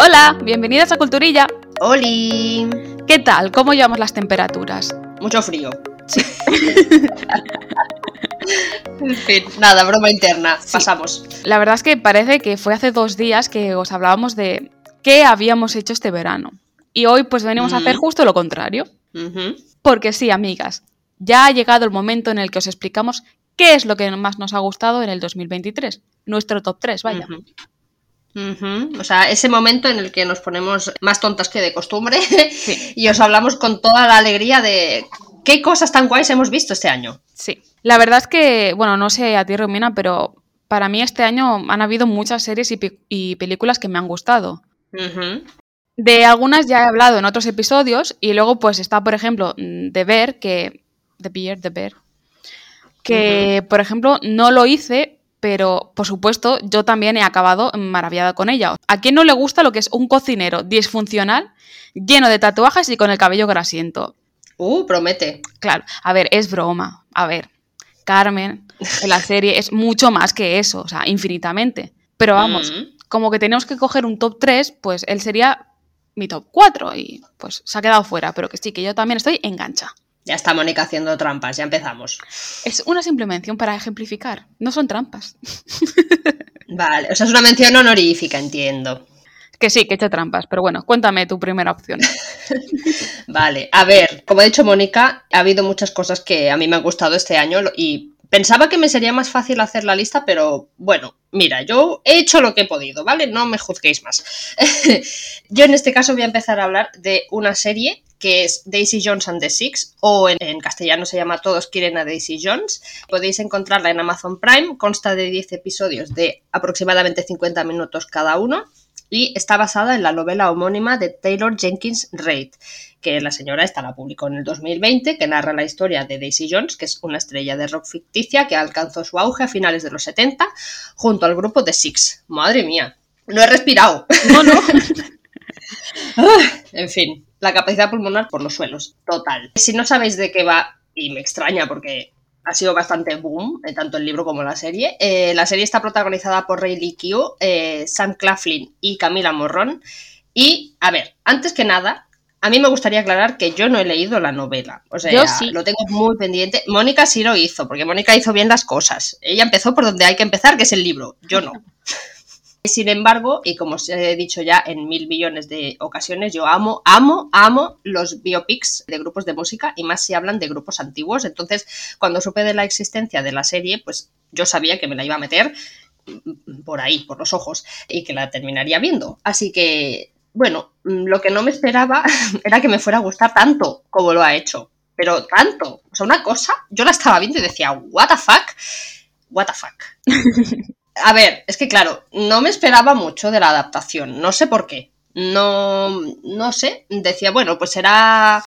Hola, bienvenidas a Culturilla. ¡Holi! ¿Qué tal? ¿Cómo llevamos las temperaturas? Mucho frío. Sí. En fin, nada, broma interna. Pasamos. La verdad es que parece que fue hace dos días que os hablábamos de qué habíamos hecho este verano. Y hoy pues venimos a hacer Ujú. justo lo contrario. Porque sí, amigas, ya ha llegado el momento en el que os explicamos qué es lo que más nos ha gustado en el 2023. Nuestro top 3, vaya. O sea, ese momento en el que nos ponemos más tontas que de costumbre Sí. y os hablamos con toda la alegría de qué cosas tan guays hemos visto este año. Sí. La verdad es que, bueno, no sé a ti, Romina, pero para mí este año han habido muchas series y, y películas que me han gustado. De algunas ya he hablado en otros episodios y luego pues está, por ejemplo, mm, The Bear, que... The Bear, The Bear. Que, por ejemplo, no lo hice, pero por supuesto yo también he acabado maravillada con ella. ¿A quién no le gusta lo que es un cocinero disfuncional, lleno de tatuajes y con el cabello grasiento? Uh, promete. Claro, a ver, es broma. A ver, Carmen en la serie es mucho más que eso, o sea, infinitamente. Pero vamos, Mm. como que tenemos que coger un top 3, pues él sería mi top 4 y pues se ha quedado fuera, pero que sí, que yo también estoy engancha. Ya está Mónica haciendo trampas, ya empezamos. Es una simple mención para ejemplificar, no son trampas. Vale, o sea, es una mención honorífica, entiendo. Que sí, que he hecho trampas, pero bueno, cuéntame tu primera opción. Vale, a ver, como ha dicho Mónica, ha habido muchas cosas que a mí me han gustado este año y pensaba que me sería más fácil hacer la lista, pero bueno, mira, yo he hecho lo que he podido, ¿vale? No me juzguéis más. yo en este caso voy a empezar a hablar de una serie que es Daisy Jones and the Six, o en, en castellano se llama Todos quieren a Daisy Jones. Podéis encontrarla en Amazon Prime, consta de 10 episodios de aproximadamente 50 minutos cada uno y está basada en la novela homónima de Taylor Jenkins Reid, que la señora esta la publicó en el 2020, que narra la historia de Daisy Jones, que es una estrella de rock ficticia que alcanzó su auge a finales de los 70 junto al grupo The Six. Madre mía, no he respirado. No, no. En fin, la capacidad pulmonar por los suelos, total. Si no sabéis de qué va, y me extraña porque ha sido bastante boom, eh, tanto el libro como la serie, eh, la serie está protagonizada por Riley Keough, eh, Sam Claflin y Camila Morrón. Y, a ver, antes que nada, a mí me gustaría aclarar que yo no he leído la novela. O sea, Yo sí. lo tengo muy pendiente. Mónica sí lo hizo, porque Mónica hizo bien las cosas. Ella empezó por donde hay que empezar, que es el libro. Yo no. Sin embargo, y como os he dicho ya en mil millones de ocasiones, yo amo, amo, amo los biopics de grupos de música y más si hablan de grupos antiguos. Entonces, cuando supe de la existencia de la serie, pues yo sabía que me la iba a meter por ahí, por los ojos, y que la terminaría viendo. Así que, bueno, lo que no me esperaba era que me fuera a gustar tanto como lo ha hecho. Pero tanto. O sea, una cosa, yo la estaba viendo y decía, ¿What the fuck? ¿What the fuck? A ver, es que claro, no me esperaba mucho de la adaptación, no sé por qué. No, no sé, decía, bueno, pues será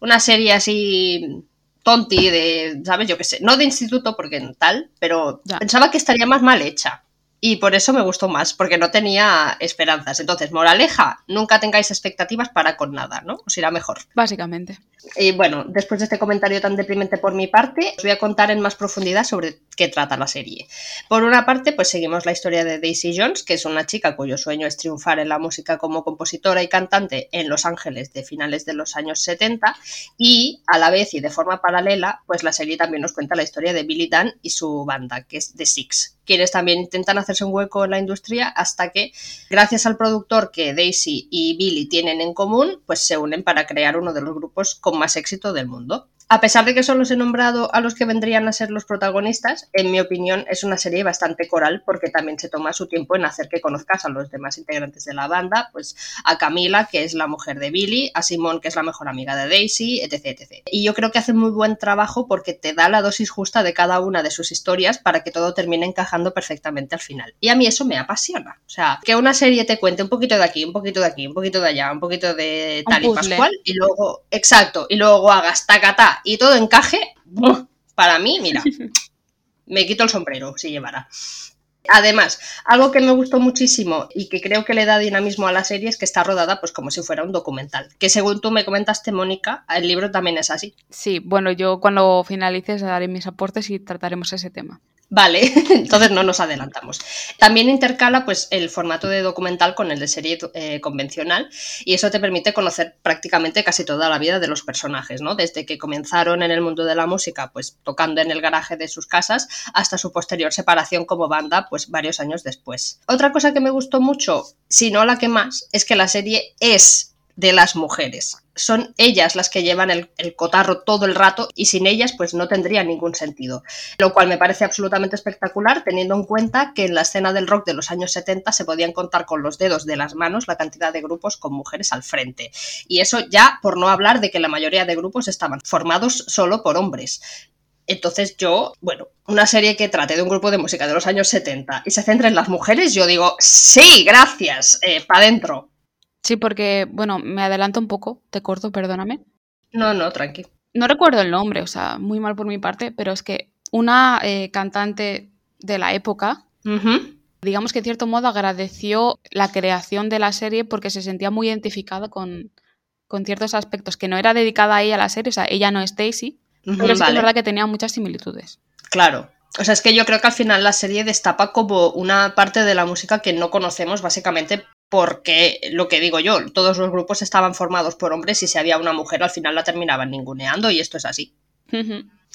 una serie así tonti de, ¿sabes? Yo qué sé, no de instituto porque tal, pero Ya. pensaba que estaría más mal hecha. Y por eso me gustó más, porque no tenía esperanzas. Entonces, moraleja, nunca tengáis expectativas para con nada, ¿no? Os irá mejor. Básicamente. Y bueno, después de este comentario tan deprimente por mi parte, os voy a contar en más profundidad sobre qué trata la serie. Por una parte, pues seguimos la historia de Daisy Jones, que es una chica cuyo sueño es triunfar en la música como compositora y cantante en Los Ángeles de finales de los años 70 y a la vez y de forma paralela, pues la serie también nos cuenta la historia de Billy Dunn y su banda, que es The Six, quienes también intentan hacerse un hueco en la industria hasta que, gracias al productor que Daisy y Billy tienen en común, pues se unen para crear uno de los grupos con más éxito del mundo. A pesar de que solo os he nombrado a los que vendrían a ser los protagonistas, en mi opinión es una serie bastante coral porque también se toma su tiempo en hacer que conozcas a los demás integrantes de la banda, pues a Camila, que es la mujer de Billy, a Simón, que es la mejor amiga de Daisy, etc, etc. Y yo creo que hace muy buen trabajo porque te da la dosis justa de cada una de sus historias para que todo termine encajando perfectamente al final. Y a mí eso me apasiona. O sea, que una serie te cuente un poquito de aquí, un poquito de aquí, un poquito de allá, un poquito de tal y pascual, y luego, exacto, y luego hagas tacatá y todo encaje, ¡buah! para mí, mira, me quito el sombrero si llevara. Además, algo que me gustó muchísimo y que creo que le da dinamismo a la serie es que está rodada pues como si fuera un documental. Que según tú me comentaste, Mónica, el libro también es así. Sí, bueno, yo cuando finalices daré mis aportes y trataremos ese tema. Vale, entonces no nos adelantamos. También intercala pues, el formato de documental con el de serie eh, convencional y eso te permite conocer prácticamente casi toda la vida de los personajes, ¿no? Desde que comenzaron en el mundo de la música, pues tocando en el garaje de sus casas, hasta su posterior separación como banda, pues varios años después. Otra cosa que me gustó mucho, si no la que más, es que la serie es de las mujeres. Son ellas las que llevan el, cotarro todo el rato y sin ellas pues no tendría ningún sentido. Lo cual me parece absolutamente espectacular teniendo en cuenta que en la escena del rock de los años 70 se podían contar con los dedos de las manos la cantidad de grupos con mujeres al frente. Y eso ya por no hablar de que la mayoría de grupos estaban formados solo por hombres. Entonces yo, bueno, una serie que trate de un grupo de música de los años 70 y se centre en las mujeres, yo digo, sí, gracias, eh, para adentro. Sí, porque, bueno, me adelanto un poco, te corto, perdóname. No, no, tranqui. No recuerdo el nombre, o sea, muy mal por mi parte, pero es que una eh, cantante de la época, digamos que en cierto modo agradeció la creación de la serie porque se sentía muy identificada con, ciertos aspectos, que no era dedicada a ella la serie, o sea, ella no es Daisy, pero es verdad que tenía muchas similitudes. Claro, o sea, es que yo creo que al final la serie destapa como una parte de la música que no conocemos básicamente porque lo que digo yo, todos los grupos estaban formados por hombres y si había una mujer al final la terminaban ninguneando y esto es así.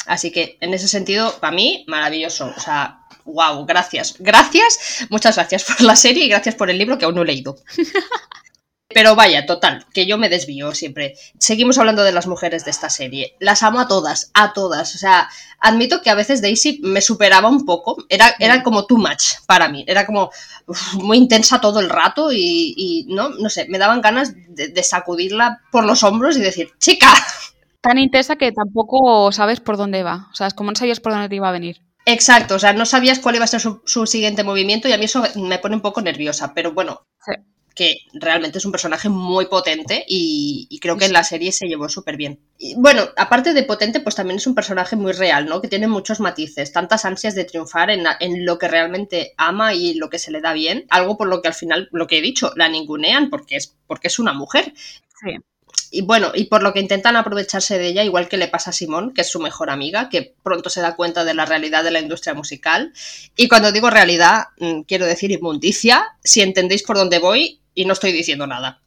Así que en ese sentido, para mí, maravilloso. O sea, wow, gracias. Gracias, muchas gracias por la serie y gracias por el libro que aún no he leído. Pero vaya, total, que yo me desvío siempre. Seguimos hablando de las mujeres de esta serie. Las amo a todas, a todas. O sea, admito que a veces Daisy me superaba un poco. Era, era como too much para mí. Era como muy intensa todo el rato y, no, no sé, me daban ganas de, sacudirla por los hombros y decir, chica. Tan intensa que tampoco sabes por dónde va. O sea, es como no sabías por dónde te iba a venir. Exacto, o sea, no sabías cuál iba a ser su, su, siguiente movimiento y a mí eso me pone un poco nerviosa, pero bueno, sí que realmente es un personaje muy potente y, creo que en la serie se llevó súper bien. bueno, aparte de potente, pues también es un personaje muy real, ¿no? Que tiene muchos matices, tantas ansias de triunfar en, lo que realmente ama y lo que se le da bien, algo por lo que al final, lo que he dicho, la ningunean porque es, porque es una mujer. Sí y bueno, y por lo que intentan aprovecharse de ella, igual que le pasa a Simón, que es su mejor amiga, que pronto se da cuenta de la realidad de la industria musical. Y cuando digo realidad, mm, quiero decir inmundicia. Si entendéis por dónde voy, y no estoy diciendo nada.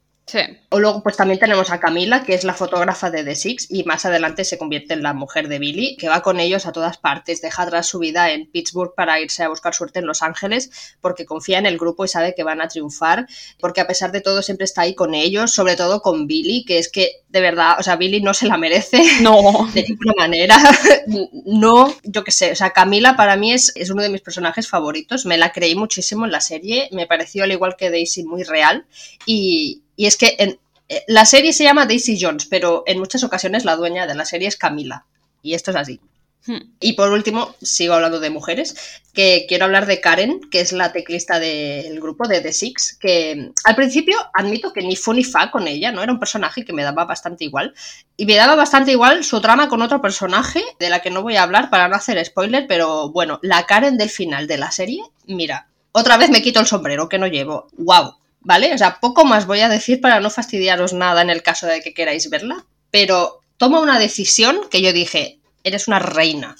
O luego, pues también tenemos a Camila, que es la fotógrafa de The Six, y más adelante se convierte en la mujer de Billy, que va con ellos a todas partes, deja atrás su vida en Pittsburgh para irse a buscar suerte en Los Ángeles, porque confía en el grupo y sabe que van a triunfar, porque a pesar de todo siempre está ahí con ellos, sobre todo con Billy, que es que de verdad, o sea, Billy no se la merece. No. De ninguna manera. no, yo qué sé, o sea, Camila para mí es, es uno de mis personajes favoritos, me la creí muchísimo en la serie, me pareció al igual que Daisy muy real, y y es que en, eh, la serie se llama Daisy Jones, pero en muchas ocasiones la dueña de la serie es Camila. Y esto es así. Hmm. Y por último, sigo hablando de mujeres, que quiero hablar de Karen, que es la teclista del grupo de The Six, que al principio admito que ni fue ni fa con ella, ¿no? Era un personaje que me daba bastante igual. Y me daba bastante igual su trama con otro personaje, de la que no voy a hablar para no hacer spoiler, pero bueno, la Karen del final de la serie, mira, otra vez me quito el sombrero que no llevo. ¡Wow! ¿Vale? O sea, poco más voy a decir para no fastidiaros nada en el caso de que queráis verla, pero toma una decisión que yo dije, eres una reina,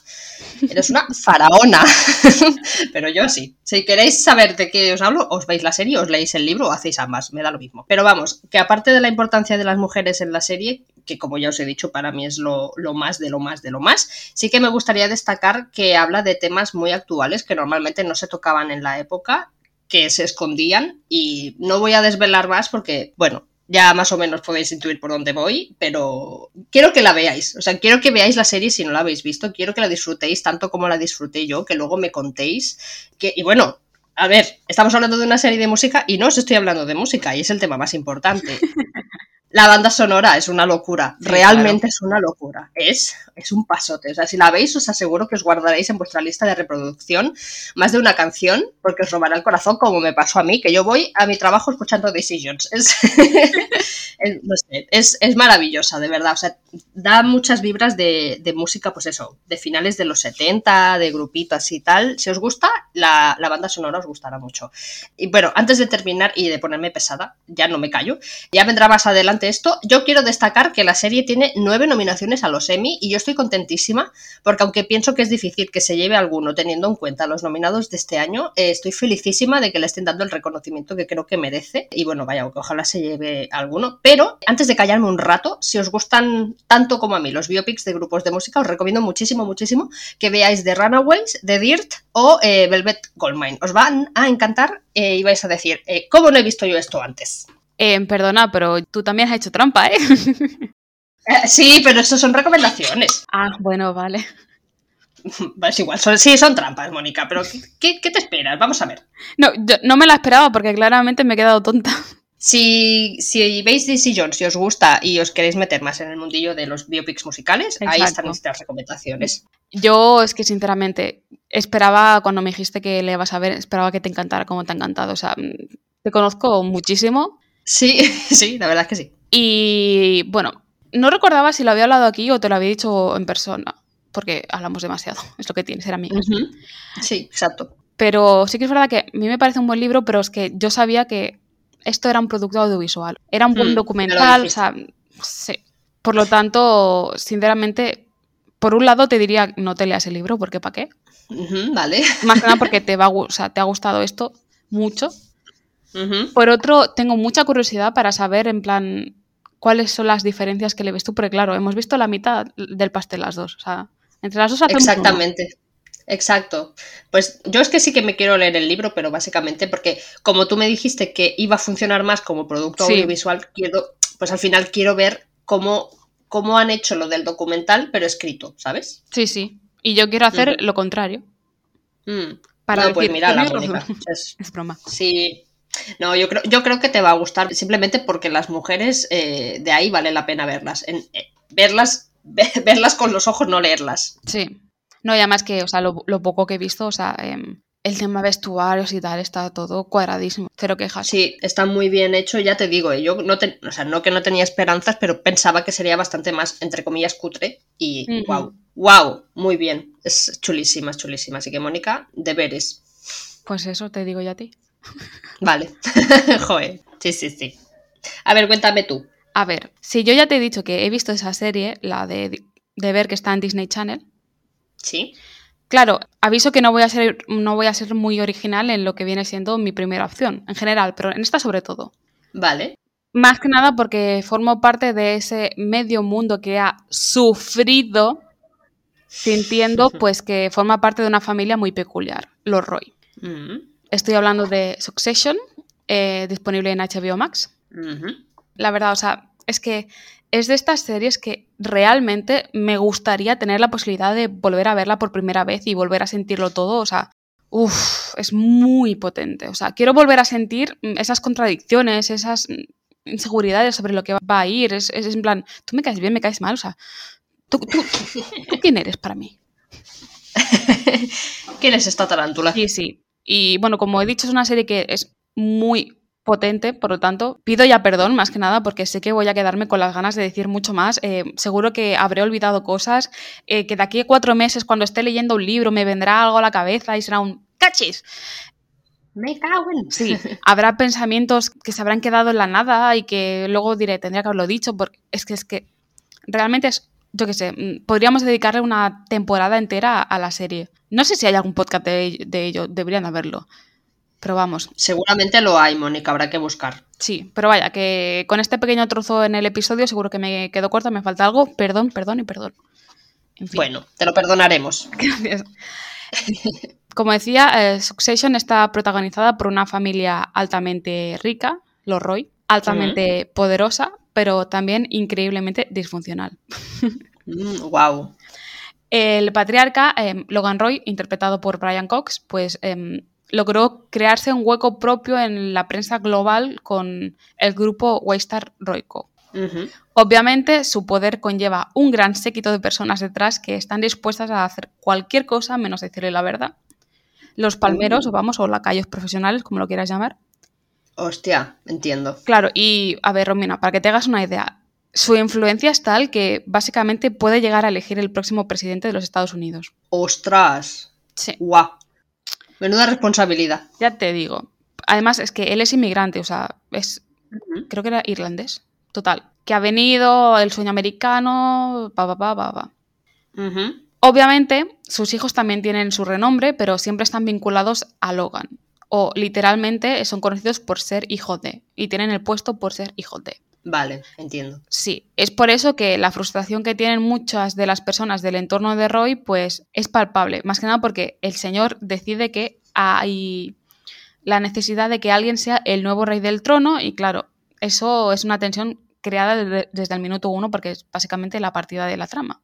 eres una faraona, pero yo sí. Si queréis saber de qué os hablo, os veis la serie, os leéis el libro o hacéis ambas, me da lo mismo. Pero vamos, que aparte de la importancia de las mujeres en la serie, que como ya os he dicho, para mí es lo, lo más de lo más de lo más, sí que me gustaría destacar que habla de temas muy actuales que normalmente no se tocaban en la época que se escondían y no voy a desvelar más porque, bueno, ya más o menos podéis intuir por dónde voy, pero quiero que la veáis. O sea, quiero que veáis la serie si no la habéis visto. Quiero que la disfrutéis tanto como la disfruté yo, que luego me contéis. Que, y bueno, a ver, estamos hablando de una serie de música y no os estoy hablando de música y es el tema más importante. La banda sonora es una locura, realmente es una locura, es, es un pasote. O sea, si la veis, os aseguro que os guardaréis en vuestra lista de reproducción más de una canción, porque os robará el corazón, como me pasó a mí, que yo voy a mi trabajo escuchando Decisions. Es, es, no sé, es, es, maravillosa, de verdad. O sea, da muchas vibras de, de, música, pues eso, de finales de los 70, de grupitos y tal. Si os gusta, la, la banda sonora os gustará mucho. Y bueno, antes de terminar y de ponerme pesada, ya no me callo, ya vendrá más adelante esto. Yo quiero destacar que la serie tiene nueve nominaciones a los Emmy y yo estoy contentísima porque aunque pienso que es difícil que se lleve alguno teniendo en cuenta los nominados de este año, eh, estoy felicísima de que le estén dando el reconocimiento que creo que merece. Y bueno, vaya, ojalá se lleve alguno. Pero antes de callarme un rato, si os gustan tanto como a mí los biopics de grupos de música, os recomiendo muchísimo, muchísimo que veáis The Runaways, The Dirt o eh, Velvet Goldmine. Os van a encantar eh, y vais a decir, ¿cómo no he visto yo esto antes? Perdona, pero tú también has hecho trampa, ¿eh? sí, pero eso son recomendaciones. Ah, bueno, vale. Es igual, sí, son trampas, Mónica, pero ¿qué, te esperas? Vamos a ver. No, yo no me la esperaba porque claramente me he quedado tonta. Si, si veis DC Jones, si os gusta y os queréis meter más en el mundillo de los biopics musicales, ahí están nuestras recomendaciones. Yo es que sinceramente esperaba, cuando me dijiste que le vas a ver, esperaba que te encantara como te ha encantado. O sea, te conozco muchísimo. Sí, sí, la verdad es que sí. Y bueno, no recordaba si lo había hablado aquí o te lo había dicho en persona porque hablamos demasiado, es lo que tiene ser amigos. Sí, exacto. Pero sí que es verdad que a mí me parece un buen libro, pero es que yo sabía que esto era un producto audiovisual, era un buen hmm, documental, o sea, sí. Por lo tanto, sinceramente, por un lado te diría no te leas el libro, porque ¿para qué? vale. Más que nada porque te, va, o sea, te ha gustado esto mucho. Por otro, tengo mucha curiosidad para saber, en plan, cuáles son las diferencias que le ves tú, porque claro, hemos visto la mitad del pastel las dos, o sea, entre las dos hacemos Exactamente. Exacto. Pues yo es que sí que me quiero leer el libro, pero básicamente porque como tú me dijiste que iba a funcionar más como producto audiovisual, quiero, pues al final quiero ver cómo, cómo han hecho lo del documental, pero escrito, ¿sabes? Sí, sí. Y yo quiero hacer lo contrario. Mm. Para pues mira, la Es, es broma. Sí, no, yo creo, yo creo que te va a gustar simplemente porque las mujeres eh, de ahí vale la pena verlas. En, eh, verlas, verlas con los ojos, no leerlas. Sí. No, y además que, o sea, lo, poco que he visto, o sea, em, el tema vestuarios y tal está todo cuadradísimo. Cero quejas. Sí, está muy bien hecho, ya te digo, eh, yo no, o sea, no que no tenía esperanzas, pero pensaba que sería bastante más, entre comillas, cutre. Y wow, wow, muy bien. Es chulísima, es chulísima. Así que, Mónica, deberes. Pues eso te digo yo a ti. Vale. Joder. Sí, sí, sí. A ver, cuéntame tú. A ver, si yo ya te he dicho que he visto esa serie, la de, de ver que está en Disney Channel. Sí. Claro, aviso que no voy, a ser, no voy a ser muy original en lo que viene siendo mi primera opción, en general, pero en esta sobre todo. Vale. Más que nada porque formo parte de ese medio mundo que ha sufrido sintiendo pues que forma parte de una familia muy peculiar, los Roy. Mm. Estoy hablando de Succession, eh, disponible en HBO Max. La verdad, o sea, es que es de estas series que realmente me gustaría tener la posibilidad de volver a verla por primera vez y volver a sentirlo todo. O sea, uff, es muy potente. O sea, quiero volver a sentir esas contradicciones, esas inseguridades sobre lo que va a ir. Es, en plan, tú me caes bien, me caes mal. O sea, ¿tú, tú, tú quién eres para mí? ¿Quién es esta tarántula? Sí, sí. Y bueno, como he dicho, es una serie que es muy potente, por lo tanto, pido ya perdón más que nada porque sé que voy a quedarme con las ganas de decir mucho más. Eh, seguro que habré olvidado cosas, eh, que de aquí a cuatro meses, cuando esté leyendo un libro, me vendrá algo a la cabeza y será un ¡cachis! Me cago en... Sí, habrá pensamientos que se habrán quedado en la nada y que luego diré, tendría que haberlo dicho, porque es que es que realmente es, yo qué sé, mm, podríamos dedicarle una temporada entera a la serie. No sé si hay algún podcast de, ello, deberían haberlo. Pero vamos. Seguramente lo hay, Mónica, habrá que buscar. Sí, pero vaya, que con este pequeño trozo en el episodio seguro que me quedo corta, me falta algo. Perdón, perdón y perdón. Bueno, te lo perdonaremos. Gracias. Como decía, eh, Succession está protagonizada por una familia altamente rica, los Roy, altamente poderosa, pero también increíblemente disfuncional. wow. Mm, el patriarca, em, Logan Roy, interpretado por Brian Cox, pues em, logró crearse un hueco propio en la prensa global con el grupo Waystar Royco. Obviamente, su poder conlleva un gran séquito de personas detrás que están dispuestas a hacer cualquier cosa menos decirle la verdad. Los palmeros, vamos, o lacayos profesionales, como lo quieras llamar. Hostia, entiendo. Claro, y a ver, Romina, para que te hagas una idea, su influencia es tal que básicamente puede llegar a elegir el próximo presidente de los Estados Unidos. ¡Ostras! Sí. ¡Guau! Menuda responsabilidad. Ya te digo. Además, es que él es inmigrante, o sea, es. Creo que era irlandés. total. Que ha venido el sueño americano, pa, pa, pa, pa, pa. Obviamente, sus hijos también tienen su renombre, pero siempre están vinculados a Logan. O literalmente son conocidos por ser hijos de. Y tienen el puesto por ser hijos de. Vale, entiendo. Sí, es por eso que la frustración que tienen muchas de las personas del entorno de Roy, pues es palpable. Más que nada porque el señor decide que hay la necesidad de que alguien sea el nuevo rey del trono y claro, eso es una tensión creada desde, desde el minuto uno porque es básicamente la partida de la trama.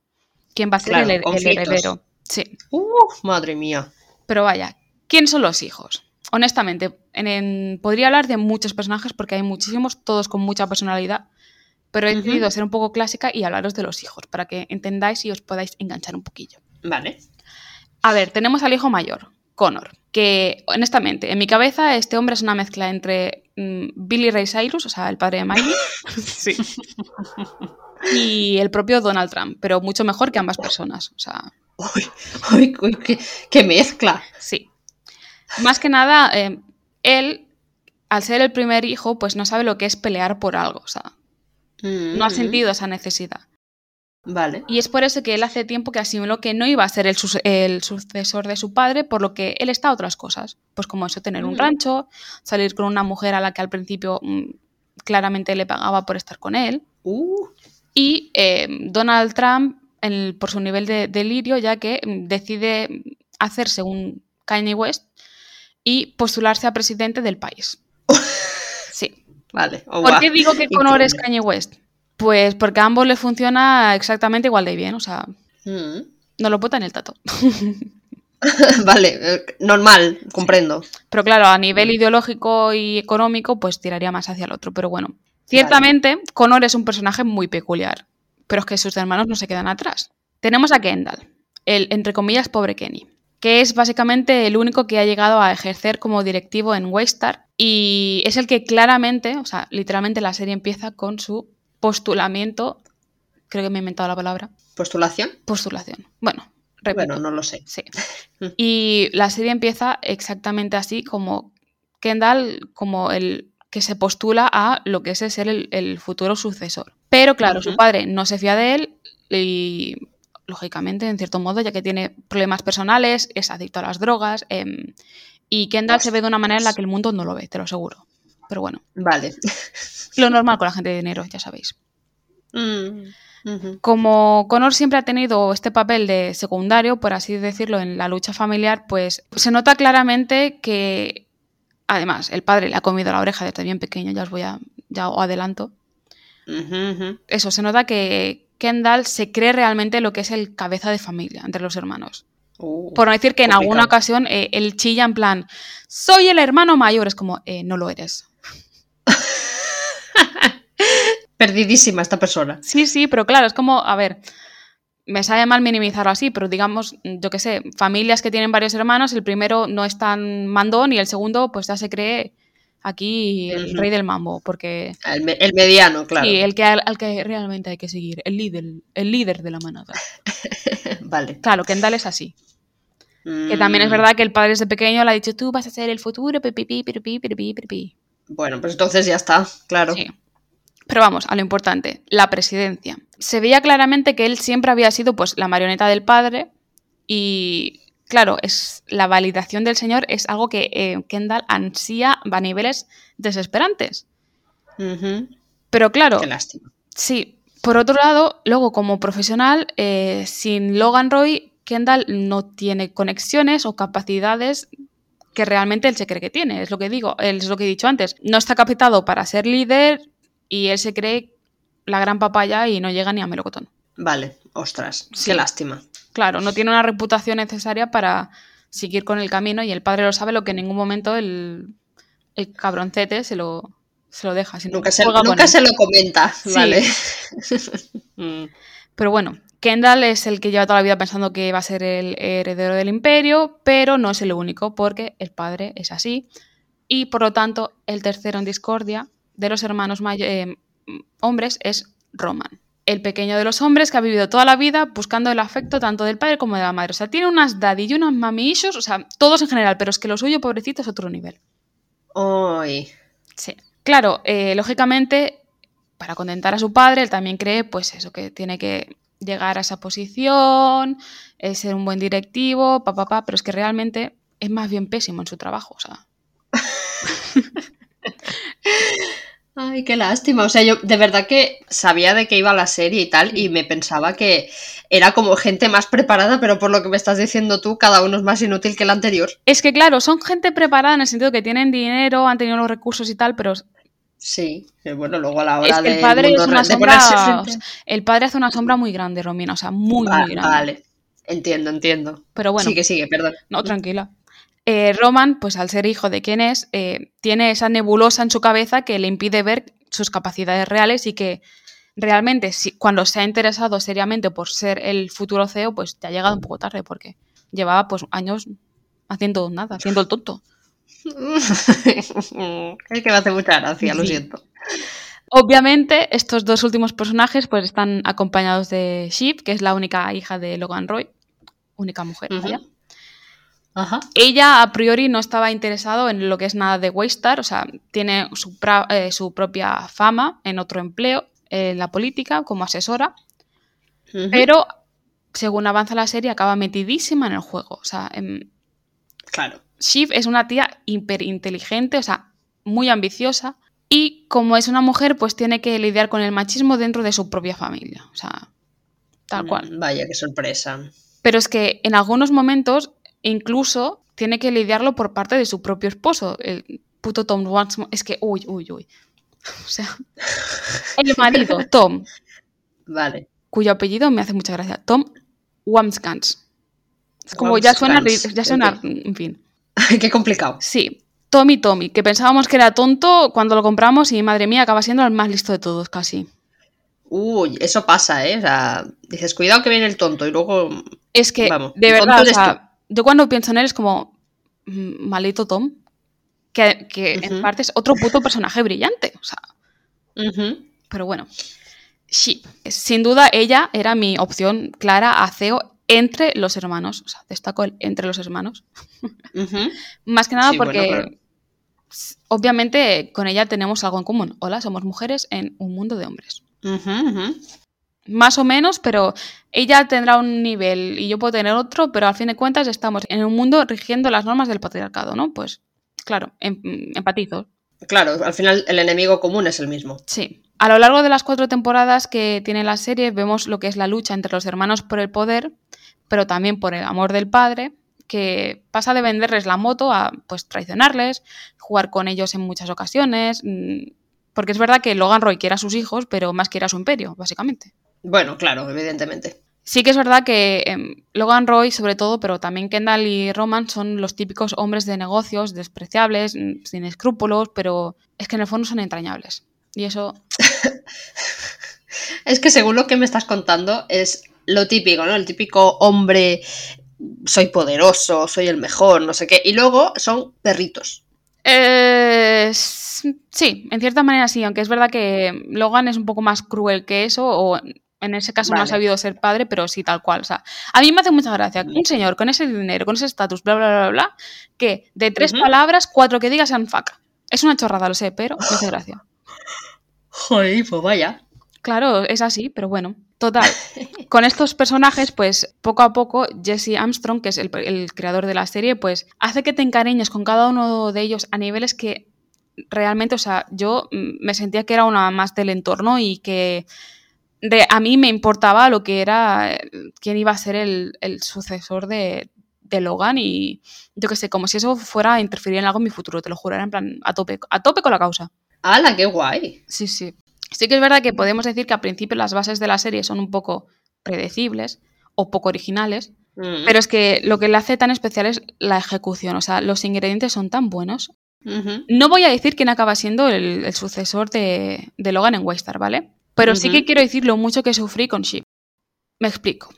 ¿Quién va a ser Claro, el, heredero? Sí. Uf, madre mía. Pero vaya, ¿quién son los hijos? Honestamente, en- en- podría hablar de muchos personajes porque hay muchísimos, todos con mucha personalidad, pero he decidido ser un poco clásica y hablaros de los hijos para que entendáis y os podáis enganchar un poquillo. Vale. A ver, tenemos al hijo mayor, Connor, que honestamente, en mi cabeza este hombre es una mezcla entre mm, Billy Ray Cyrus, o sea, el padre de Miley, sí, y el propio Donald Trump, pero mucho mejor que ambas personas, o sea, Uy, uy, uy, qué, qué mezcla. Sí. Más que nada, eh, él, al ser el primer hijo, pues no sabe lo que es pelear por algo. O sea, no ha Mm, sentido esa necesidad. Vale. Y es por eso que él hace tiempo que asimiló que no iba a ser el, el sucesor de su padre, por lo que él está a otras cosas. Pues como eso, tener un Mm. rancho, salir con una mujer a la que al principio mm, claramente le pagaba por estar con él. Uh, Y eh, Donald Trump, en- por su nivel de delirio, ya que decide hacerse un Kanye West y postularse a presidente del país. Sí. vale. Oh, ¿Por qué digo que Connor es. Kanye West? Pues porque a ambos le funciona exactamente igual de bien, o sea, Mm. no lo puta en el tato. vale, eh, normal, comprendo. Pero claro, a nivel ideológico y económico, pues tiraría más hacia el otro. Pero bueno, ciertamente, Connor es un personaje muy peculiar, pero es que sus hermanos no se quedan atrás. Tenemos a Kendall, el, entre comillas, pobre Kenny, que es básicamente el único que ha llegado a ejercer como directivo en Waystar y es el que claramente, o sea, literalmente la serie empieza con su postulamiento, creo que me he inventado la palabra, ¿Postulación? postulación. Bueno, repito. Bueno, no lo sé. Sí. Y la serie empieza exactamente así, como Kendall, como el que se postula a lo que es ser el, el futuro sucesor. Pero claro, su padre no se fía de él y, lógicamente, en cierto modo, ya que tiene problemas personales, es adicto a las drogas, em, y Kendall se ve de una manera en la que el mundo no lo ve, te lo aseguro. Pero bueno, Vale. lo normal con la gente de dinero, ya sabéis. Mm. Como Connor siempre ha tenido este papel de secundario, por así decirlo, en la lucha familiar, pues se nota claramente que, además, el padre le ha comido la oreja desde bien pequeño, ya os voy a, ya os adelanto. Eso, se nota que Kendall se cree realmente lo que es el cabeza de familia entre los hermanos. Uh, Por no decir que en alguna ocasión eh, él chilla en plan, soy el hermano mayor, es como, "Eh, no lo eres. Perdidísima esta persona. Sí, sí, pero claro, es como, a ver, me sabe mal minimizarlo así, pero digamos, yo qué sé, familias que tienen varios hermanos, el primero no es tan mandón y el segundo pues ya se cree aquí el rey del mambo, porque El, me- el mediano, claro. sí, el que al, al que realmente hay que seguir, el líder, el líder de la manada. Vale. Claro, Kendall es así. Que también es Mm, verdad que el padre desde pequeño le ha dicho, tú vas a ser el futuro, pipipi, pipipi, pipipi, pipipi". Bueno, pues entonces ya está, claro. Sí. Pero vamos, a lo importante, la presidencia. Se veía claramente que él siempre había sido pues la marioneta del padre y claro, es la validación del señor es algo que eh, Kendall ansía a niveles desesperantes. Pero claro, Qué lástima. sí. Por otro lado, luego como profesional, eh, sin Logan Roy, Kendall no tiene conexiones o capacidades que realmente él se cree que tiene. Es lo que digo, es lo que he dicho antes. No está capacitado para ser líder y él se cree la gran papaya y no llega ni a melocotón. Vale, ostras, Sí. qué lástima. Claro, no tiene una reputación necesaria para seguir con el camino y el padre lo sabe, lo que en ningún momento el, el cabroncete se lo, se lo deja. sino Nunca, se, nunca se lo comenta, Sí. vale. Mm, Pero bueno, Kendall es el que lleva toda la vida pensando que va a ser el heredero del imperio, pero no es el único, porque el padre es así. Y por lo tanto, el tercero en discordia de los hermanos eh, hombres es Roman. El pequeño de los hombres que ha vivido toda la vida buscando el afecto tanto del padre como de la madre. O sea, tiene unas daddy y unas mami issues, o sea, todos en general, pero es que lo suyo, pobrecito, es otro nivel. Ay, Sí. Claro, eh, lógicamente, para contentar a su padre, él también cree, pues eso, que tiene que llegar a esa posición, eh, ser un buen directivo, papá, pa, pero es que realmente es más bien pésimo en su trabajo, o sea. Ay, qué lástima. O sea, yo de verdad que sabía de qué iba la serie y tal, y me pensaba que era como gente más preparada, pero por lo que me estás diciendo tú, cada uno es más inútil que el anterior. Es que, claro, son gente preparada en el sentido que tienen dinero, han tenido los recursos y tal, pero Sí, bueno, luego a la hora es que el padre es una sombra, el padre hace una sombra muy grande, Romina, o sea, muy, muy grande. Vale, entiendo, entiendo. Pero bueno. Sigue, sigue, perdón. No, tranquila. Eh, Roman, pues al ser hijo de quien es, eh, tiene esa nebulosa en su cabeza que le impide ver sus capacidades reales y que realmente si, cuando se ha interesado seriamente por ser el futuro CEO, pues te ha llegado un poco tarde porque llevaba pues años haciendo nada, haciendo el tonto. es que me hace mucha gracia, lo siento. Obviamente, estos dos últimos personajes pues están acompañados de Shiv, que es la única hija de Logan Roy, única mujer, Ella a priori no estaba interesado en lo que es nada de Waystar, o sea, tiene su, eh, su propia fama en otro empleo, en la política, como asesora, pero según avanza la serie acaba metidísima en el juego, o sea, claro. Shiv es una tía hiperinteligente, o sea, muy ambiciosa. Y como es una mujer, pues tiene que lidiar con el machismo dentro de su propia familia. O sea, tal mm, cual. Vaya, qué sorpresa. Pero es que en algunos momentos incluso tiene que lidiarlo por parte de su propio esposo, el puto Tom Wamsgans. Es que, uy, uy, uy. O sea, el marido, Tom. Vale. Cuyo apellido me hace mucha gracia. Tom Wamsgans. Es como ya suena, ya suena, en fin. Qué complicado. Sí. Tommy Tommy, que pensábamos que era tonto cuando lo compramos y madre mía, acaba siendo el más listo de todos casi. Uy, eso pasa, ¿eh? O sea, dices, cuidado que viene el tonto y luego... Es que, de verdad, o sea, yo cuando pienso en él es como, mm, malito Tom, que, en parte es otro puto personaje brillante, o sea... Pero bueno, sí, sin duda ella era mi opción clara a CEO entre los hermanos, o sea, destaco el entre los hermanos. Más que nada porque obviamente con ella tenemos algo en común. Hola, somos mujeres en un mundo de hombres. Más o menos, pero ella tendrá un nivel y yo puedo tener otro, pero al fin de cuentas estamos en un mundo rigiendo las normas del patriarcado, ¿no? Pues claro, em, empatizo. Claro, al final el enemigo común es el mismo. Sí. A lo largo de las cuatro temporadas que tiene la serie vemos lo que es la lucha entre los hermanos por el poder, pero también por el amor del padre, que pasa de venderles la moto a pues traicionarles, jugar con ellos en muchas ocasiones, mm, porque es verdad que Logan Roy quiere a sus hijos, pero más quiere a su imperio, básicamente. Bueno, claro, evidentemente. Sí que es verdad que em, Logan Roy, sobre todo, pero también Kendall y Roman son los típicos hombres de negocios, despreciables, sin escrúpulos, pero es que en el fondo son entrañables. Y eso... es que según lo que me estás contando, es lo típico, ¿no? El típico hombre, soy poderoso, soy el mejor, no sé qué. Y luego son perritos. Eh, sí, en cierta manera sí, aunque es verdad que Logan es un poco más cruel que eso, o en ese caso no ha sabido ser padre, pero sí tal cual. O sea, a mí me hace mucha gracia un señor con ese dinero, con ese estatus, bla, bla, bla, bla, que de tres palabras, cuatro que diga sean faca. Es una chorrada, lo sé, pero me hace gracia. Joder, pues vaya. Claro, es así, pero bueno. Total. Con estos personajes, pues poco a poco, Jesse Armstrong, que es el, creador de la serie, pues hace que te encariñes con cada uno de ellos a niveles que realmente, o sea, yo me sentía que era una más del entorno y que a mí me importaba lo que era, quién iba a ser el, sucesor de, de, Logan y yo qué sé, como si eso fuera a interferir en algo en mi futuro, te lo juro, era en plan a tope, a tope con la causa. ¡Hala, qué guay! Sí, sí. Sí que es verdad que podemos decir que al principio las bases de la serie son un poco predecibles o poco originales, mm. pero es que lo que le hace tan especial es la ejecución, o sea, los ingredientes son tan buenos. No voy a decir quién acaba siendo el, sucesor de, Logan en Waystar, ¿vale? Pero sí que quiero decir lo mucho que sufrí con Sheep. Me explico.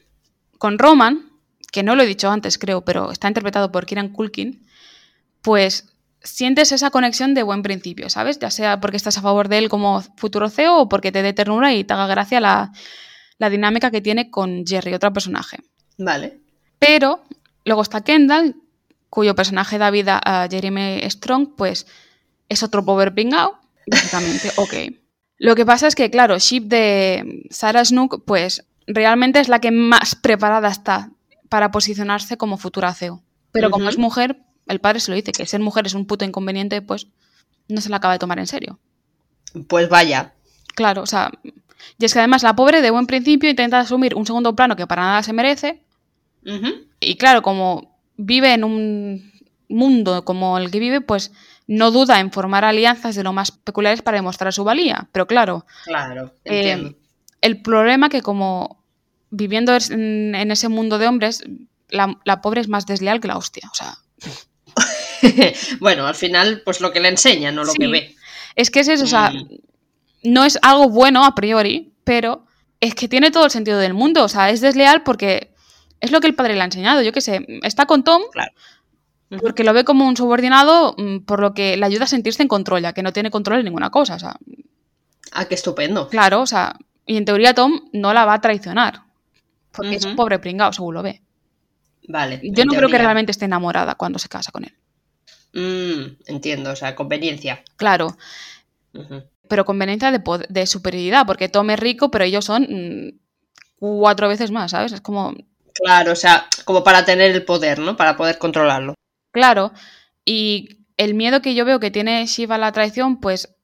Con Roman, que no lo he dicho antes, creo, pero está interpretado por Kieran Culkin, pues sientes esa conexión de buen principio, ¿sabes? Ya sea porque estás a favor de él como futuro CEO o porque te dé ternura y te haga gracia la, dinámica que tiene con Jerry, otro personaje. Vale. Pero luego está Kendall, cuyo personaje da vida a Jeremy Strong, pues es otro power pingao, básicamente, ok. Lo que pasa es que, claro, Ship de Sarah Snook, pues realmente es la que más preparada está para posicionarse como futura CEO. Pero como es mujer, el padre se lo dice, que ser mujer es un puto inconveniente, pues no se la acaba de tomar en serio. Pues vaya. Claro, o sea, y es que además la pobre de buen principio intenta asumir un segundo plano que para nada se merece. Y claro, como vive en un mundo como el que vive, pues no duda en formar alianzas de lo más peculiares para demostrar su valía. Pero claro, Claro, eh, entiendo. el problema que como viviendo en, en ese mundo de hombres, la, la pobre es más desleal que la hostia. O sea, bueno, al final, pues lo que le enseña, no lo Sí. que ve. es que es eso, o sea, no es algo bueno a priori, pero es que tiene todo el sentido del mundo. O sea, es desleal porque es lo que el padre le ha enseñado. Yo qué sé, está con Tom Claro. Porque lo ve como un subordinado, mm, por lo que le ayuda a sentirse en control, ya que no tiene control en ninguna cosa. O sea, Ah, qué estupendo. claro, o sea, y en teoría Tom no la va a traicionar. Porque es un pobre pringao, según lo ve. Vale. Yo no creo que realmente esté enamorada cuando se casa con él. Mm, entiendo, o sea, conveniencia. Claro, pero conveniencia de, de superioridad, porque Tom es rico, pero ellos son mm, cuatro veces más, ¿sabes? Es como, Claro, o sea, como para tener el poder, ¿no? Para poder controlarlo. Claro, y el miedo que yo veo que tiene Shiva a la traición, pues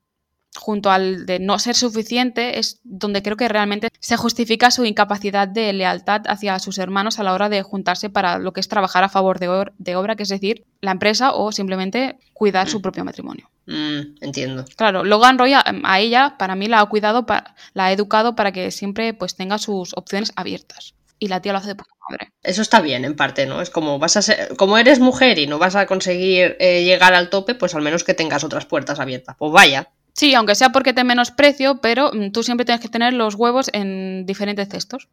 junto al de no ser suficiente, es donde creo que realmente se justifica su incapacidad de lealtad hacia sus hermanos a la hora de juntarse para lo que es trabajar a favor de, obra, que es decir, la empresa o simplemente cuidar su propio matrimonio. Mm, entiendo. Claro, Logan Roy a, a ella, para mí, la ha cuidado, pa- la ha educado para que siempre pues tenga sus opciones abiertas. Y la tía lo hace de puta madre. Eso está bien, en parte, ¿no? Es como vas a ser, como eres mujer y no vas a conseguir eh, llegar al tope, pues al menos que tengas otras puertas abiertas. Pues vaya. Sí, aunque sea porque te menosprecio, pero mm, tú siempre tienes que tener los huevos en diferentes cestos.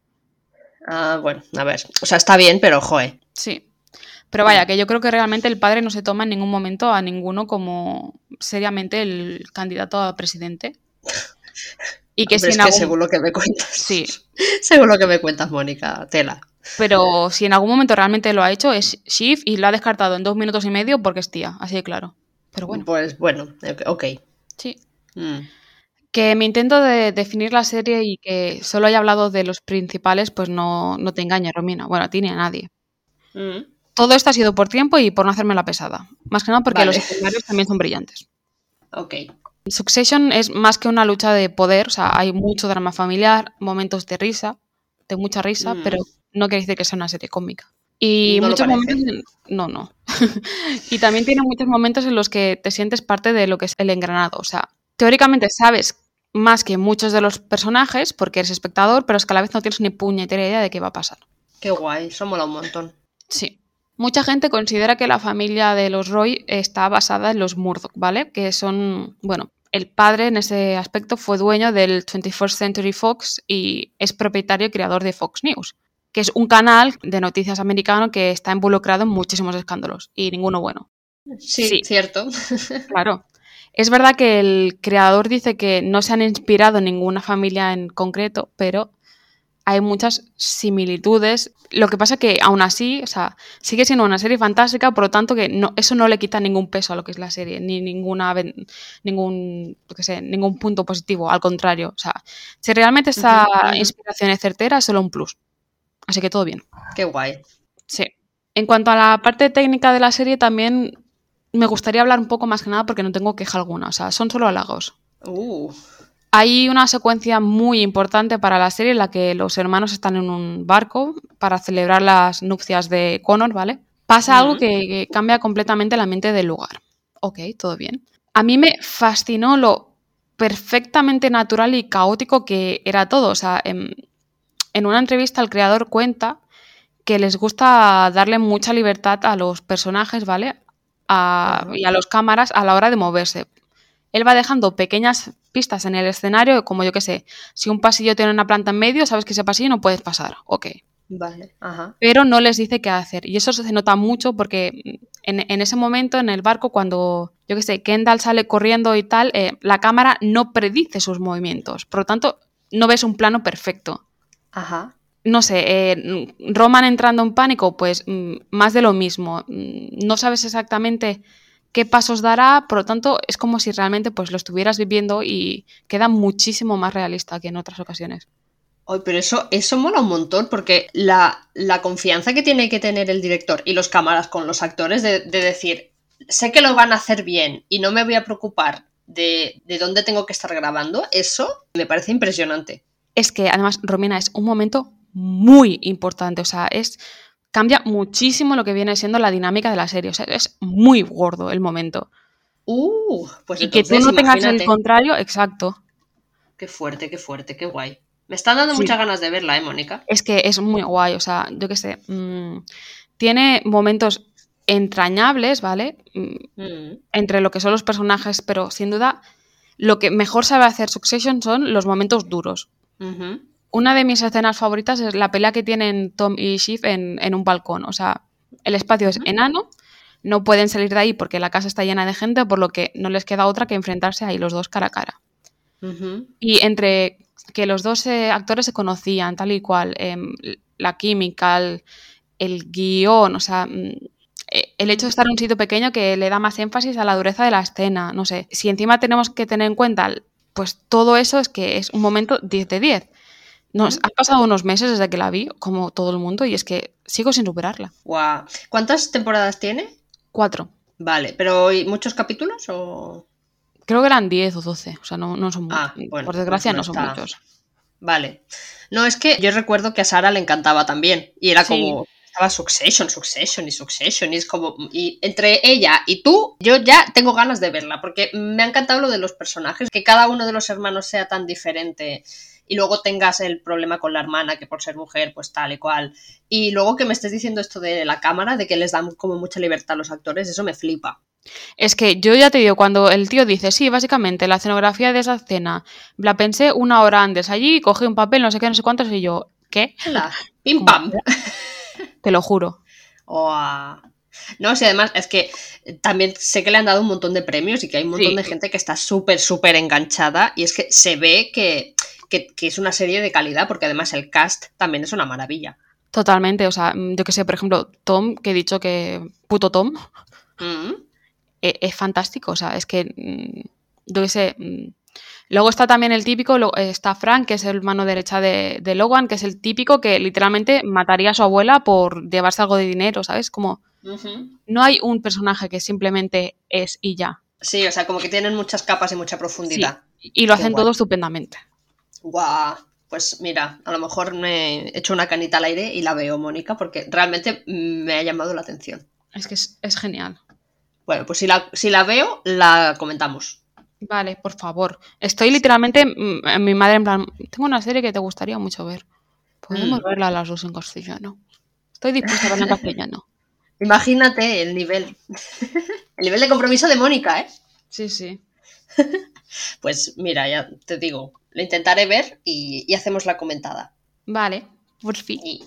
Ah, bueno, a ver. O sea, está bien, pero joe. Sí. Pero vaya, que yo creo que realmente el padre no se toma en ningún momento a ninguno como seriamente el candidato a presidente. Y que Hombre, si es que según lo que me cuentas. Sí, Según lo que me cuentas, Mónica, tela. pero si en algún momento realmente lo ha hecho es Shiv y lo ha descartado en dos minutos y medio porque es tía, así de claro. Pero bueno, Pues bueno, ok. sí. Mm. Que mi intento de definir la serie y que solo haya hablado de los principales, pues no, no te engaña, Romina. Bueno, a ti ni a nadie. Mm. Todo esto ha sido por tiempo y por no hacerme la pesada. Más que nada porque Vale. los escenarios también son brillantes. Ok. Succession es más que una lucha de poder, o sea, hay mucho drama familiar, momentos de risa, de mucha risa, Mm. pero no quiere decir que sea una serie cómica. Y No muchos momentos. en- No, no. y también tiene muchos momentos en los que te sientes parte de lo que es el engranado. O sea, teóricamente sabes más que muchos de los personajes porque eres espectador, pero es que a la vez no tienes ni puñetera idea de qué va a pasar. Qué guay, eso mola un montón. Sí. Mucha gente considera que la familia de los Roy está basada en los Murdoch, ¿vale? Que son, bueno, el padre en ese aspecto fue dueño del 21st Century Fox y es propietario y creador de Fox News, que es un canal de noticias americano que está involucrado en muchísimos escándalos y ninguno bueno. Sí, Sí. cierto. Claro. Es verdad que el creador dice que no se han inspirado en ninguna familia en concreto, pero hay muchas similitudes. Lo que pasa que aún así, o sea, sigue siendo una serie fantástica, por lo tanto que no, eso no le quita ningún peso a lo que es la serie, ni ninguna ningún, qué sé, ningún punto positivo, al contrario. O sea, si realmente ujú. inspiración es certera, es solo un plus. Así que todo bien. Qué guay. Sí. En cuanto a la parte técnica de la serie, también me gustaría hablar un poco más que nada porque no tengo queja alguna. O sea, son solo halagos. Uh, Hay una secuencia muy importante para la serie en la que los hermanos están en un barco para celebrar las nupcias de Connor, ¿vale? Pasa algo que, que cambia completamente la mente del lugar. Ok, todo bien. A mí me fascinó lo perfectamente natural y caótico que era todo. O sea, en, en una entrevista el creador cuenta que les gusta darle mucha libertad a los personajes, ¿vale? A- y a los cámaras a la hora de moverse. Él va dejando pequeñas pistas en el escenario, como yo que sé, si un pasillo tiene una planta en medio, sabes que ese pasillo no puedes pasar, ok. vale, ajá. Pero no les dice qué hacer. Y eso se nota mucho porque en, en ese momento, en el barco, cuando, yo que sé, Kendall sale corriendo y tal, eh, la cámara no predice sus movimientos. Por lo tanto, no ves un plano perfecto Ajá. no sé, eh, Roman entrando en pánico, pues mm, más de lo mismo. Mm, No sabes exactamente qué pasos dará, por lo tanto, es como si realmente pues lo estuvieras viviendo y queda muchísimo más realista que en otras ocasiones. Ay, pero eso, eso mola un montón, porque la, la, confianza que tiene que tener el director y los cámaras con los actores de, de, decir, sé que lo van a hacer bien y no me voy a preocupar de, de dónde tengo que estar grabando, eso me parece impresionante. Es que además, Romina, es un momento muy importante, o sea, es cambia muchísimo lo que viene siendo la dinámica de la serie. O sea, es muy gordo el momento. Uh, pues y que tú no tengas el contrario, exacto. Qué fuerte, qué fuerte, qué guay. Me están dando sí. muchas ganas de verla, ¿eh, Mónica? Es que es muy guay, o sea, yo qué sé. Mmm, tiene momentos entrañables, ¿vale? Mm. Entre lo que son los personajes, pero sin duda lo que mejor sabe hacer Succession son los momentos duros. Uh -huh una de mis escenas favoritas es la pelea que tienen Tom y Shiv en, en un balcón. O sea, el espacio es enano, no pueden salir de ahí porque la casa está llena de gente, por lo que no les queda otra que enfrentarse ahí los dos cara a cara. Uh -huh. Y entre que los dos eh, actores se conocían tal y cual, eh, la química, el, el, guion, o sea, el hecho de estar en un sitio pequeño que le da más énfasis a la dureza de la escena, no sé. Si encima tenemos que tener en cuenta, pues todo eso es que es un momento 10 de 10. Nos, han pasado unos meses desde que la vi, como todo el mundo, y es que sigo sin superarla. Wow. ¿Cuántas temporadas tiene? Cuatro. Vale, pero ¿y muchos capítulos o...? Creo que eran 10 o 12, o sea, no, no son ah, muchos. Bueno, Por desgracia pues no, son muchos. Vale. No, es que yo recuerdo que a Sara le encantaba también, y era Sí. como... Estaba Succession, Succession y Succession, y es como... Y entre ella y tú, yo ya tengo ganas de verla, porque me ha encantado lo de los personajes, que cada uno de los hermanos sea tan diferente y luego tengas el problema con la hermana, que por ser mujer, pues tal y cual. Y luego que me estés diciendo esto de la cámara, de que les dan como mucha libertad a los actores, eso me flipa. Es que yo ya te digo, cuando el tío dice, sí, básicamente la escenografía de esa escena, la pensé una hora antes allí, cogí un papel, no sé qué, no sé cuántos, y yo, ¿qué? La, pim pam. Te lo juro. Oh. No, sí, además es que también sé que le han dado un montón de premios y que hay un montón Sí. de gente que está súper, súper enganchada y es que se ve que, que, que es una serie de calidad porque además el cast también es una maravilla. Totalmente, o sea, mm, yo que sé, por ejemplo, Tom, que he dicho que puto Tom, Mm. e- es, fantástico, o sea, es que, mm, yo que sé, luego está también el típico, está Frank, que es el mano derecha de, de Logan, que es el típico que literalmente mataría a su abuela por llevarse algo de dinero, ¿sabes? Como, No hay un personaje que simplemente es y ya, Sí, o sea, como que tienen muchas capas y mucha profundidad. y lo Qué hacen guay. todo estupendamente. Guau. Pues mira, a lo mejor me he hecho una canita al aire y la veo, Mónica, porque realmente me ha llamado la atención. Es que es, es genial. Bueno, pues si la, si la veo, la comentamos. Vale, por favor. Estoy literalmente, mm, mi madre en plan, tengo una serie que te gustaría mucho ver. Podemos Mm. verla a las dos en castellano. Estoy dispuesta a verla en castellano. Imagínate el nivel. el nivel de compromiso de Mónica, ¿eh? Sí, sí. Pues mira, ya te digo, lo intentaré ver y, y hacemos la comentada. Vale, por fin. Y-.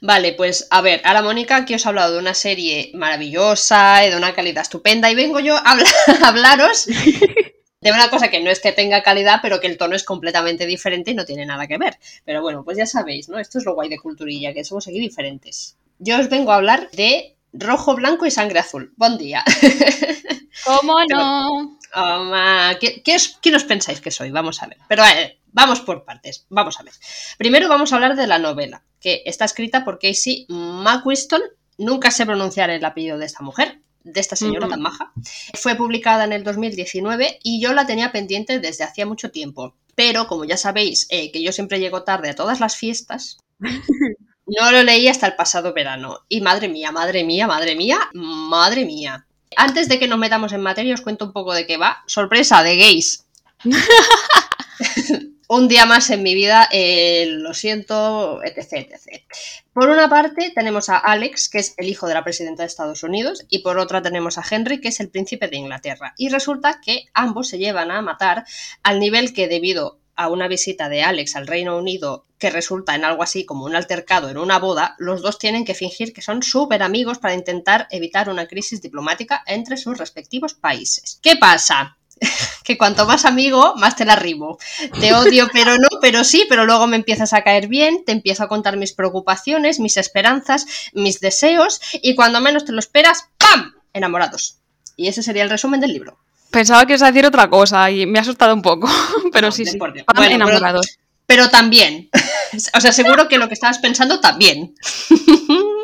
Vale, pues a ver, ahora Mónica aquí os ha hablado de una serie maravillosa de una calidad estupenda y vengo yo a, a hablaros de una cosa que no es que tenga calidad, pero que el tono es completamente diferente y no tiene nada que ver. Pero bueno, pues ya sabéis, ¿no? Esto es lo guay de culturilla, que somos aquí diferentes. Yo os vengo a hablar de rojo, blanco y sangre azul. Buen día. ¿Cómo no? Toma, ¿Qué, qué os, quién os pensáis que soy? Vamos a ver. Pero eh, vamos por partes. Vamos a ver. Primero vamos a hablar de la novela, que está escrita por Casey McQuiston. Nunca sé pronunciar el apellido de esta mujer, de esta señora tan maja. Fue publicada en el 2019 y yo la tenía pendiente desde hacía mucho tiempo. Pero como ya sabéis eh, que yo siempre llego tarde a todas las fiestas, no lo leí hasta el pasado verano. Y madre mía, madre mía, madre mía, madre mía. Antes de que nos metamos en materia, os cuento un poco de qué va. Sorpresa de gays. un día más en mi vida, eh, lo siento, etc, etc. Por una parte tenemos a Alex, que es el hijo de la presidenta de Estados Unidos, y por otra tenemos a Henry, que es el príncipe de Inglaterra. Y resulta que ambos se llevan a matar al nivel que debido a una visita de Alex al Reino Unido que resulta en algo así como un altercado en una boda, los dos tienen que fingir que son súper amigos para intentar evitar una crisis diplomática entre sus respectivos países. ¿Qué pasa? que cuanto más amigo, más te la rimo. Te odio, pero no, pero sí, pero luego me empiezas a caer bien, te empiezo a contar mis preocupaciones, mis esperanzas, mis deseos, y cuando menos te lo esperas, ¡pam! Enamorados. Y ese sería el resumen del libro. Pensaba que ibas a decir otra cosa y me ha asustado un poco, pero No, sí, sí. Bueno, pero- enamorados. Pero también. O sea, seguro que lo que estabas pensando también.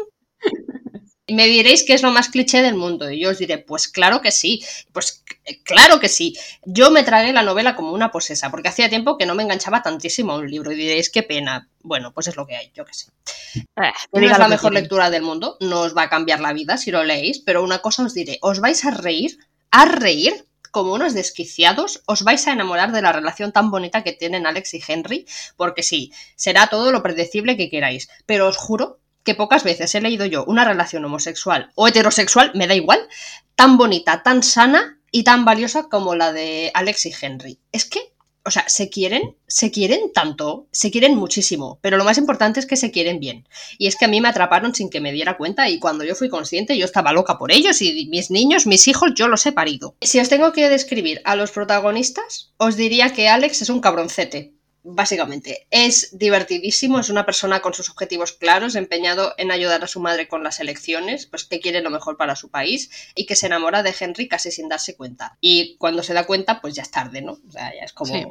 Me diréis que es lo más cliché del mundo. Y yo os diré, pues claro que sí. Pues claro que sí. Yo me tragué la novela como una posesa, porque hacía tiempo que no me enganchaba tantísimo a un libro. Y diréis, qué pena. Bueno, pues es lo que hay, yo qué sé. Eh, No que es la que mejor lectura del mundo, no os va a cambiar la vida si lo leéis, pero una cosa os diré, os vais a reír, a reír como unos desquiciados, os vais a enamorar de la relación tan bonita que tienen Alex y Henry, porque sí, será todo lo predecible que queráis, pero os juro que pocas veces he leído yo una relación homosexual o heterosexual, me da igual, tan bonita, tan sana y tan valiosa como la de Alex y Henry. Es que o sea, se quieren, se quieren tanto, se quieren muchísimo, pero lo más importante es que se quieren bien. Y es que a mí me atraparon sin que me diera cuenta y cuando yo fui consciente yo estaba loca por ellos y mis niños, mis hijos, yo los he parido. Si os tengo que describir a los protagonistas, os diría que Alex es un cabroncete. Básicamente, es divertidísimo, es una persona con sus objetivos claros, empeñado en ayudar a su madre con las elecciones, pues que quiere lo mejor para su país y que se enamora de Henry casi sin darse cuenta. Y cuando se da cuenta, pues ya es tarde, ¿no? O sea, ya es como... Sí.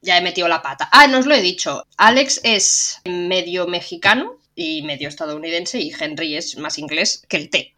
Ya he metido la pata. Ah, no os lo he dicho. Alex es medio mexicano y medio estadounidense y Henry es más inglés que el té.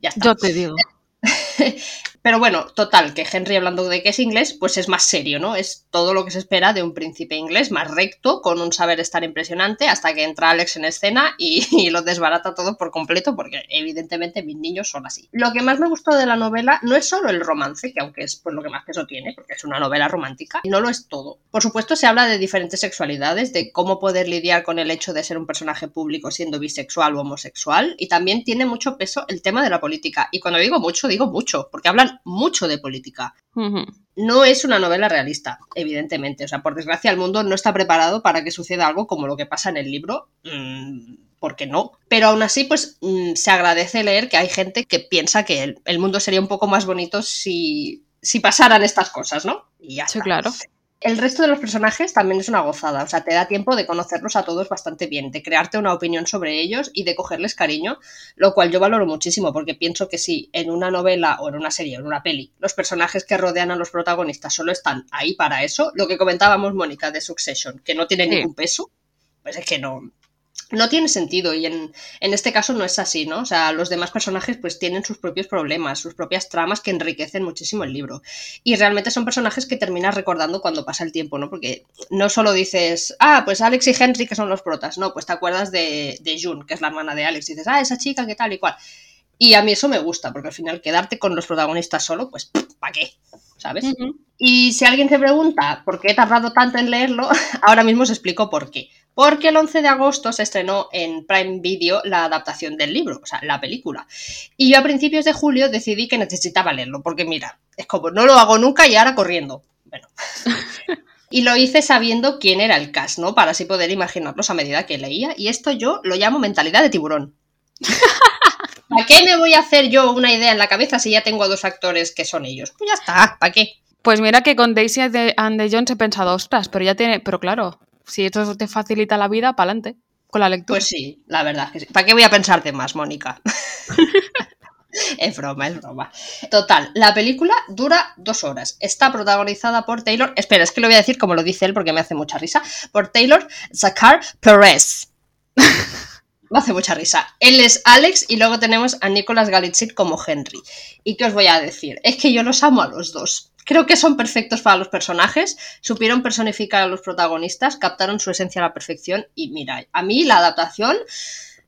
Ya está. Yo te digo. Pero bueno, total, que Henry hablando de que es inglés, pues es más serio, ¿no? Es todo lo que se espera de un príncipe inglés, más recto, con un saber estar impresionante, hasta que entra Alex en escena y, lo desbarata todo por completo, porque evidentemente mis niños son así. Lo que más me gustó de la novela no es solo el romance, que aunque es pues, lo que más peso tiene, porque es una novela romántica, no lo es todo. Por supuesto, se habla de diferentes sexualidades, de cómo poder lidiar con el hecho de ser un personaje público siendo bisexual o homosexual, y también tiene mucho peso el tema de la política. Y cuando digo mucho, digo mucho, porque hablan mucho de política. No es una novela realista, evidentemente. O sea, por desgracia, el mundo no está preparado para que suceda algo como lo que pasa en el libro. Mm, porque no. Pero aún así, pues mm, se agradece leer que hay gente que piensa que el, el mundo sería un poco más bonito si, si pasaran estas cosas, ¿no? Y ya Sí, está. claro. El resto de los personajes también es una gozada, o sea, te da tiempo de conocerlos a todos bastante bien, de crearte una opinión sobre ellos y de cogerles cariño, lo cual yo valoro muchísimo porque pienso que si en una novela o en una serie o en una peli los personajes que rodean a los protagonistas solo están ahí para eso, lo que comentábamos Mónica de Succession, que no tiene Sí. ningún peso, pues es que no, no tiene sentido y en, en este caso no es así, ¿no? O sea, los demás personajes pues tienen sus propios problemas, sus propias tramas que enriquecen muchísimo el libro. Y realmente son personajes que terminas recordando cuando pasa el tiempo, ¿no? Porque no solo dices, ah, pues Alex y Henry que son los protas, no, pues te acuerdas de, de June, que es la hermana de Alex, y dices, ah, esa chica, qué tal y cual. Y a mí eso me gusta, porque al final quedarte con los protagonistas solo, pues, ¿para qué? ¿Sabes? Y si alguien se pregunta por qué he tardado tanto en leerlo, ahora mismo os explico por qué. Porque el 11 de agosto se estrenó en Prime Video la adaptación del libro, o sea, la película. Y yo a principios de julio decidí que necesitaba leerlo, porque mira, es como no lo hago nunca y ahora corriendo. Bueno. Y lo hice sabiendo quién era el cast, ¿no? Para así poder imaginarlos a medida que leía. Y esto yo lo llamo mentalidad de tiburón. ¿Para qué me voy a hacer yo una idea en la cabeza si ya tengo a dos actores que son ellos? Pues ya está, ¿para qué? Pues mira que con Daisy and the Jones he pensado, ostras, pero ya tiene. Pero claro, si esto te facilita la vida, para adelante con la lectura. Pues sí, la verdad es que sí. ¿Para qué voy a pensarte más, Mónica? es broma, es broma. Total, la película dura dos horas. Está protagonizada por Taylor. Espera, es que lo voy a decir como lo dice él porque me hace mucha risa. Por Taylor Zakar Perez. Me hace mucha risa. Él es Alex y luego tenemos a Nicolas Galitzit como Henry. ¿Y qué os voy a decir? Es que yo los amo a los dos. Creo que son perfectos para los personajes, supieron personificar a los protagonistas, captaron su esencia a la perfección y mira, a mí la adaptación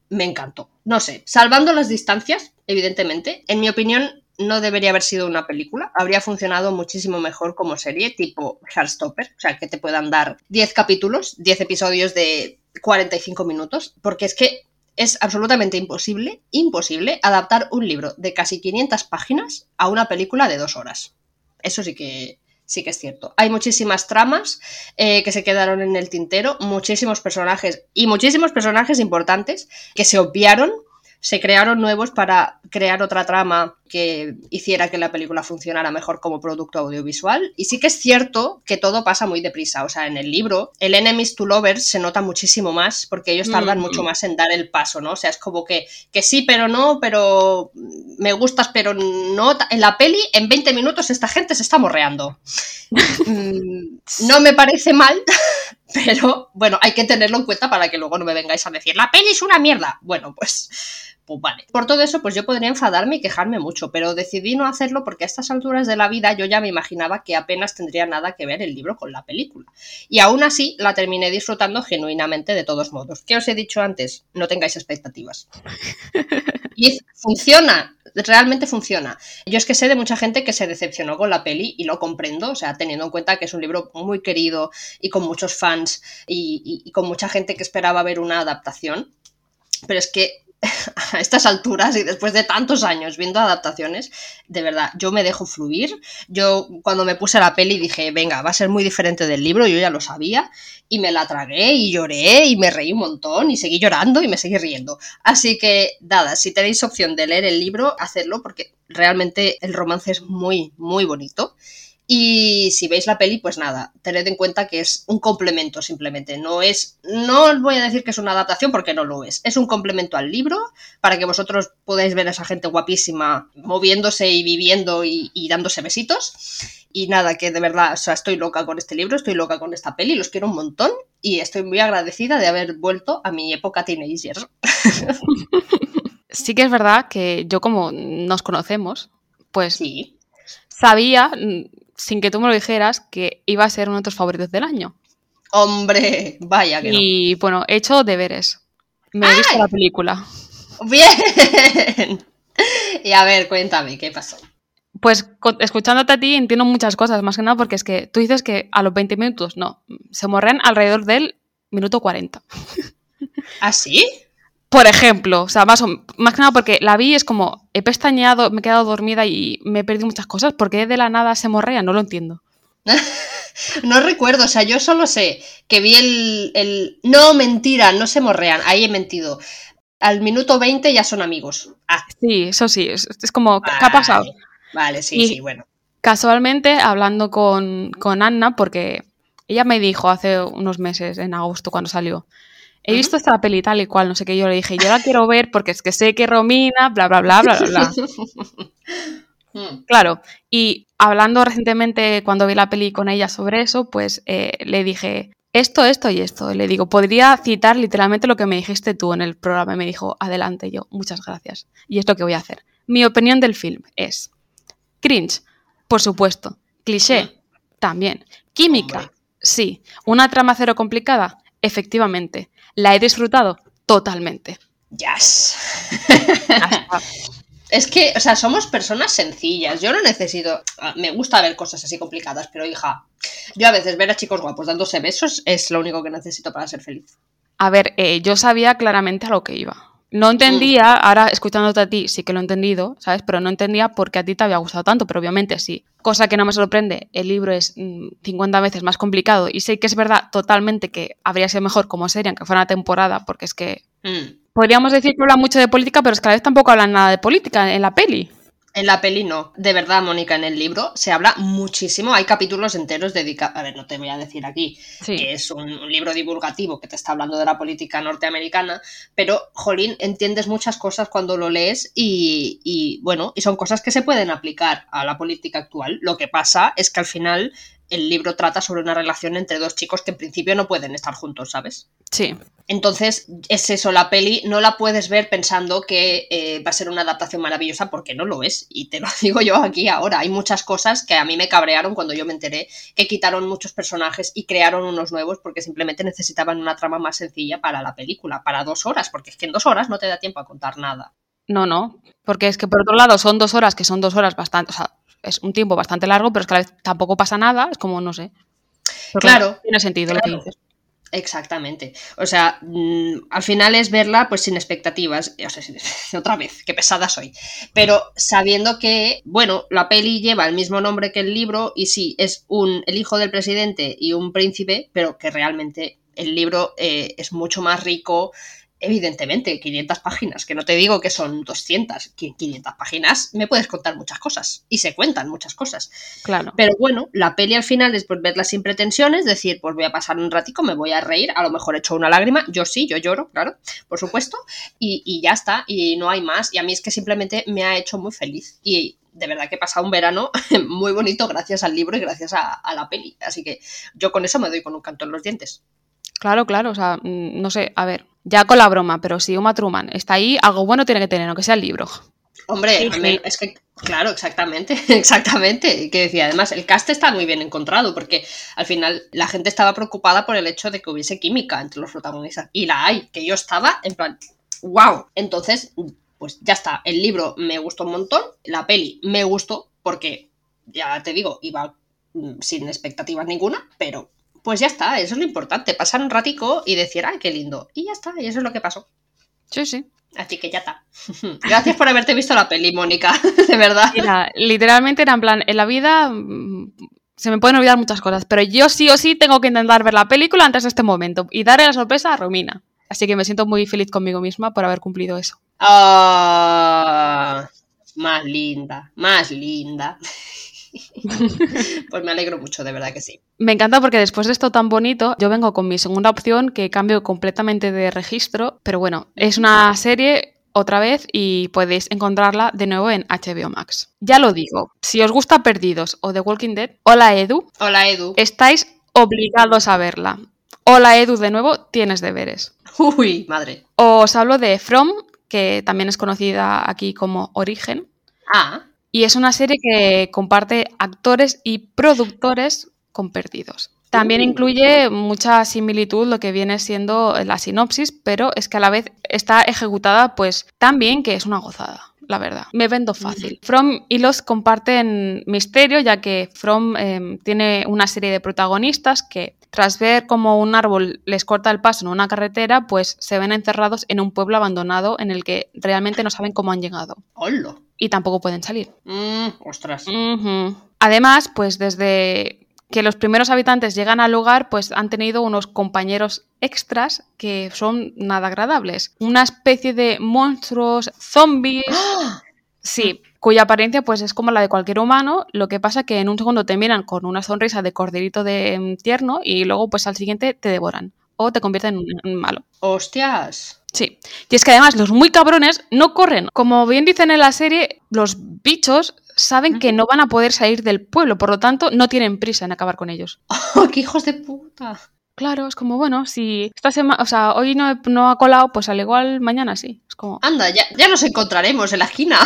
me encantó. No sé, salvando las distancias, evidentemente, en mi opinión no debería haber sido una película, habría funcionado muchísimo mejor como serie tipo Heartstopper, o sea, que te puedan dar 10 capítulos, 10 episodios de 45 minutos, porque es que es absolutamente imposible, imposible adaptar un libro de casi 500 páginas a una película de dos horas. Eso sí que, sí que es cierto. Hay muchísimas tramas eh, que se quedaron en el tintero, muchísimos personajes y muchísimos personajes importantes que se obviaron se crearon nuevos para crear otra trama que hiciera que la película funcionara mejor como producto audiovisual. Y sí que es cierto que todo pasa muy deprisa. O sea, en el libro, el Enemies to Lovers se nota muchísimo más porque ellos tardan Mm. mucho más en dar el paso, ¿no? O sea, es como que, que sí, pero no, pero me gustas, pero no. En la peli, en 20 minutos, esta gente se está morreando. Mm, no me parece mal, pero bueno, hay que tenerlo en cuenta para que luego no me vengáis a decir, la peli es una mierda. Bueno, pues, pues vale. Por todo eso, pues yo podría enfadarme y quejarme mucho, pero decidí no hacerlo porque a estas alturas de la vida yo ya me imaginaba que apenas tendría nada que ver el libro con la película. Y aún así la terminé disfrutando genuinamente de todos modos. ¿Qué os he dicho antes? No tengáis expectativas. Y funciona, realmente funciona. Yo es que sé de mucha gente que se decepcionó con la peli y lo comprendo, o sea, teniendo en cuenta que es un libro muy querido y con muchos fans y, y- y con mucha gente que esperaba ver una adaptación. Pero es que a estas alturas y después de tantos años viendo adaptaciones, de verdad, yo me dejo fluir. Yo cuando me puse la peli dije, venga, va a ser muy diferente del libro, yo ya lo sabía, y me la tragué y lloré y me reí un montón y seguí llorando y me seguí riendo. Así que, nada, si tenéis opción de leer el libro, hacedlo porque realmente el romance es muy, muy bonito. Y si veis la peli, pues nada, tened en cuenta que es un complemento simplemente. No es, no os voy a decir que es una adaptación porque no lo es. Es un complemento al libro para que vosotros podáis ver a esa gente guapísima moviéndose y viviendo y, y dándose besitos. Y nada, que de verdad, o sea, estoy loca con este libro, estoy loca con esta peli, los quiero un montón y estoy muy agradecida de haber vuelto a mi época teenager. Sí que es verdad que yo como nos conocemos, pues Sí. sabía, sin que tú me lo dijeras, que iba a ser uno de tus favoritos del año. Hombre, vaya que no. Y bueno, he hecho deberes. Me he visto la película. Bien. Y a ver, cuéntame, ¿qué pasó? Pues escuchándote a ti entiendo muchas cosas, más que nada porque es que tú dices que a los 20 minutos, no, se morren alrededor del minuto 40. ¿Ah, sí? Por ejemplo, o sea, más, o- más que nada porque la vi es como, he pestañeado, me he quedado dormida y me he perdido muchas cosas. ¿Por qué de la nada se morrea? No lo entiendo. No recuerdo, o sea, yo solo sé que vi el, el- No, mentira, no se morrean, ahí he mentido. Al minuto 20 ya son amigos. Ah, Sí, eso sí, es, es como, ¿qué ha pasado? vale. Vale, sí, Y- sí, bueno. Casualmente, hablando con, con Anna, porque ella me dijo hace unos meses, en agosto, cuando salió, he visto esta peli tal y cual, no sé qué, yo le dije, yo la quiero ver porque es que sé que Romina, bla, bla, bla, bla, bla, bla. Mm, Claro, y hablando recientemente cuando vi la peli con ella sobre eso, pues eh, le dije esto, esto y esto. Y le digo, podría citar literalmente lo que me dijiste tú en el programa. Y me dijo, adelante, yo, muchas gracias. Y es lo que voy a hacer. Mi opinión del film es cringe, por supuesto. Cliché, también. Química, sí. Una trama cero complicada, efectivamente. ¿La he disfrutado? Totalmente. Yes. Es que, o sea, somos personas sencillas. Yo no necesito. ah, Me gusta ver cosas así complicadas, pero hija, yo a veces ver a chicos guapos dándose besos es lo único que necesito para ser feliz. A ver, eh, yo sabía claramente a lo que iba. No entendía, ahora escuchándote a ti sí que lo he entendido, ¿sabes? Pero no entendía por qué a ti te había gustado tanto, pero obviamente sí. Cosa que no me sorprende, el libro es mm, 50 veces más complicado y sé que es verdad totalmente que habría sido mejor como serie, aunque fuera una temporada, porque es que Mm. podríamos decir que habla mucho de política, pero es que a la vez tampoco hablan nada de política en la peli. En la peli no. De verdad, Mónica, en el libro se habla muchísimo. Hay capítulos enteros dedicados. A ver, no te voy a decir aquí Sí. que es un, un libro divulgativo que te está hablando de la política norteamericana, pero, jolín, entiendes muchas cosas cuando lo lees y, y, bueno, y son cosas que se pueden aplicar a la política actual. Lo que pasa es que al final el libro trata sobre una relación entre dos chicos que en principio no pueden estar juntos, ¿sabes? Sí. Entonces, es eso, la peli no la puedes ver pensando que eh, va a ser una adaptación maravillosa porque no lo es. Y te lo digo yo aquí ahora. Hay muchas cosas que a mí me cabrearon cuando yo me enteré que quitaron muchos personajes y crearon unos nuevos porque simplemente necesitaban una trama más sencilla para la película, para dos horas, porque es que en dos horas no te da tiempo a contar nada. No, no. Porque es que por otro lado son dos horas, que son dos horas bastante, o sea, es un tiempo bastante largo, pero es que a la vez tampoco pasa nada, es como, no sé. Claro, Tiene sentido lo claro. que dices. Exactamente. O sea, mm, al final es verla pues sin expectativas. O sea, sin- otra vez, qué pesada soy. Pero sabiendo que, bueno, la peli lleva el mismo nombre que el libro y sí, es un el hijo del presidente y un príncipe, pero que realmente el libro eh, es mucho más rico, evidentemente, 500 páginas, que no te digo que son 200, 500 páginas me puedes contar muchas cosas y se cuentan muchas cosas. Claro. Pero bueno, la peli al final, después verla sin pretensiones, decir, pues voy a pasar un ratico, me voy a reír, a lo mejor he hecho una lágrima, yo sí, yo lloro, claro, por supuesto, y, y ya está, y no hay más. Y a mí es que simplemente me ha hecho muy feliz. Y de verdad que he pasado un verano muy bonito gracias al libro y gracias a, a, la peli. Así que yo con eso me doy con un canto en los dientes. Claro, claro, o sea, mm, no sé, a ver, ya con la broma, pero si Uma Truman está ahí, algo bueno tiene que tener, aunque sea el libro. Hombre, sí, sí. es que, claro, exactamente, exactamente. Que decía, además, el cast está muy bien encontrado, porque al final la gente estaba preocupada por el hecho de que hubiese química entre los protagonistas. Y la hay, que yo estaba en plan, wow. Entonces, pues ya está, el libro me gustó un montón, la peli me gustó, porque ya te digo, iba mm, sin expectativas ninguna, pero pues ya está, eso es lo importante, pasar un ratico y decir, ay, qué lindo. Y ya está, y eso es lo que pasó. Sí, sí. Así que ya está. Gracias por haberte visto la peli, Mónica, de verdad. Mira, literalmente era en plan, en la vida mm, se me pueden olvidar muchas cosas, pero yo sí o sí tengo que intentar ver la película antes de este momento y darle la sorpresa a Romina. Así que me siento muy feliz conmigo misma por haber cumplido eso. Ah, más linda, más linda. pues me alegro mucho, de verdad que sí. Me encanta porque después de esto tan bonito, yo vengo con mi segunda opción que cambio completamente de registro, pero bueno, es una serie otra vez y podéis encontrarla de nuevo en HBO Max. Ya lo digo, si os gusta Perdidos o The Walking Dead, hola Edu. Hola Edu. Estáis obligados a verla. Hola Edu, de nuevo, tienes deberes. Uy, madre. Os hablo de From, que también es conocida aquí como Origen. Ah. Y es una serie que comparte actores y productores con Perdidos. También Uh. incluye mucha similitud lo que viene siendo la sinopsis, pero es que a la vez está ejecutada pues tan bien que es una gozada, la verdad. Me vendo fácil. From y los comparten misterio, ya que From eh, tiene una serie de protagonistas que tras ver cómo un árbol les corta el paso en una carretera, pues se ven encerrados en un pueblo abandonado en el que realmente no saben cómo han llegado. Hola. Y tampoco pueden salir. Mm, ostras. Además, pues desde que los primeros habitantes llegan al lugar, pues han tenido unos compañeros extras que son nada agradables. Una especie de monstruos, zombies. ¡Ah! Sí, cuya apariencia pues es como la de cualquier humano, lo que pasa que en un segundo te miran con una sonrisa de corderito de mm, tierno y luego pues al siguiente te devoran o te convierten en un- en un malo. Hostias. Sí. Y es que además los muy cabrones no corren. Como bien dicen en la serie, los bichos saben que no van a poder salir del pueblo, por lo tanto no tienen prisa en acabar con ellos. Oh, ¡Qué hijos de puta! Claro, es como, bueno, si esta semana, o sea, hoy no, no ha colado, pues al igual mañana sí. Es como, Anda, ya, ya nos encontraremos en la esquina.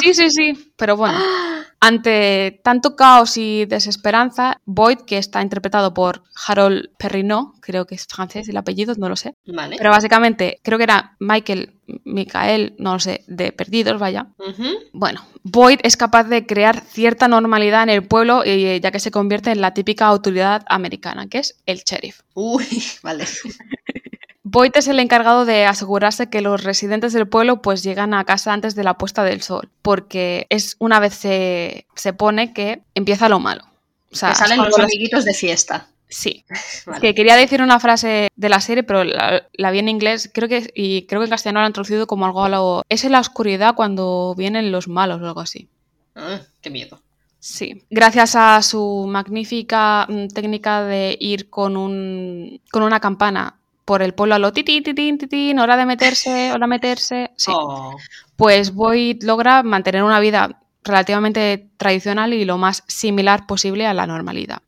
sí, sí, sí, pero bueno. Ante tanto caos y desesperanza, Boyd, que está interpretado por Harold Perrineau, creo que es francés el apellido, no lo sé, Vale. pero básicamente creo que era Michael, Michael, no lo sé, de Perdidos, vaya. Bueno, Boyd es capaz de crear cierta normalidad en el pueblo, eh, ya que se convierte en la típica autoridad americana, que es el sheriff. Uy, vale. Boyd es el encargado de asegurarse que los residentes del pueblo pues llegan a casa antes de la puesta del sol, porque es una vez se, se pone que empieza lo malo. O sea, que salen los amiguitos de fiesta. Sí, Vale. que quería decir una frase de la serie, pero la, la vi en inglés, creo que y creo que en castellano la han traducido como algo a lo es en la oscuridad cuando vienen los malos o algo así. Ah, qué miedo. Sí, gracias a su magnífica mm, técnica de ir con, un, con una campana por el pueblo a lo titín, titín, titín, hora de meterse, hora de meterse. Sí, Oh, pues Boyd logra mantener una vida relativamente tradicional y lo más similar posible a la normalidad.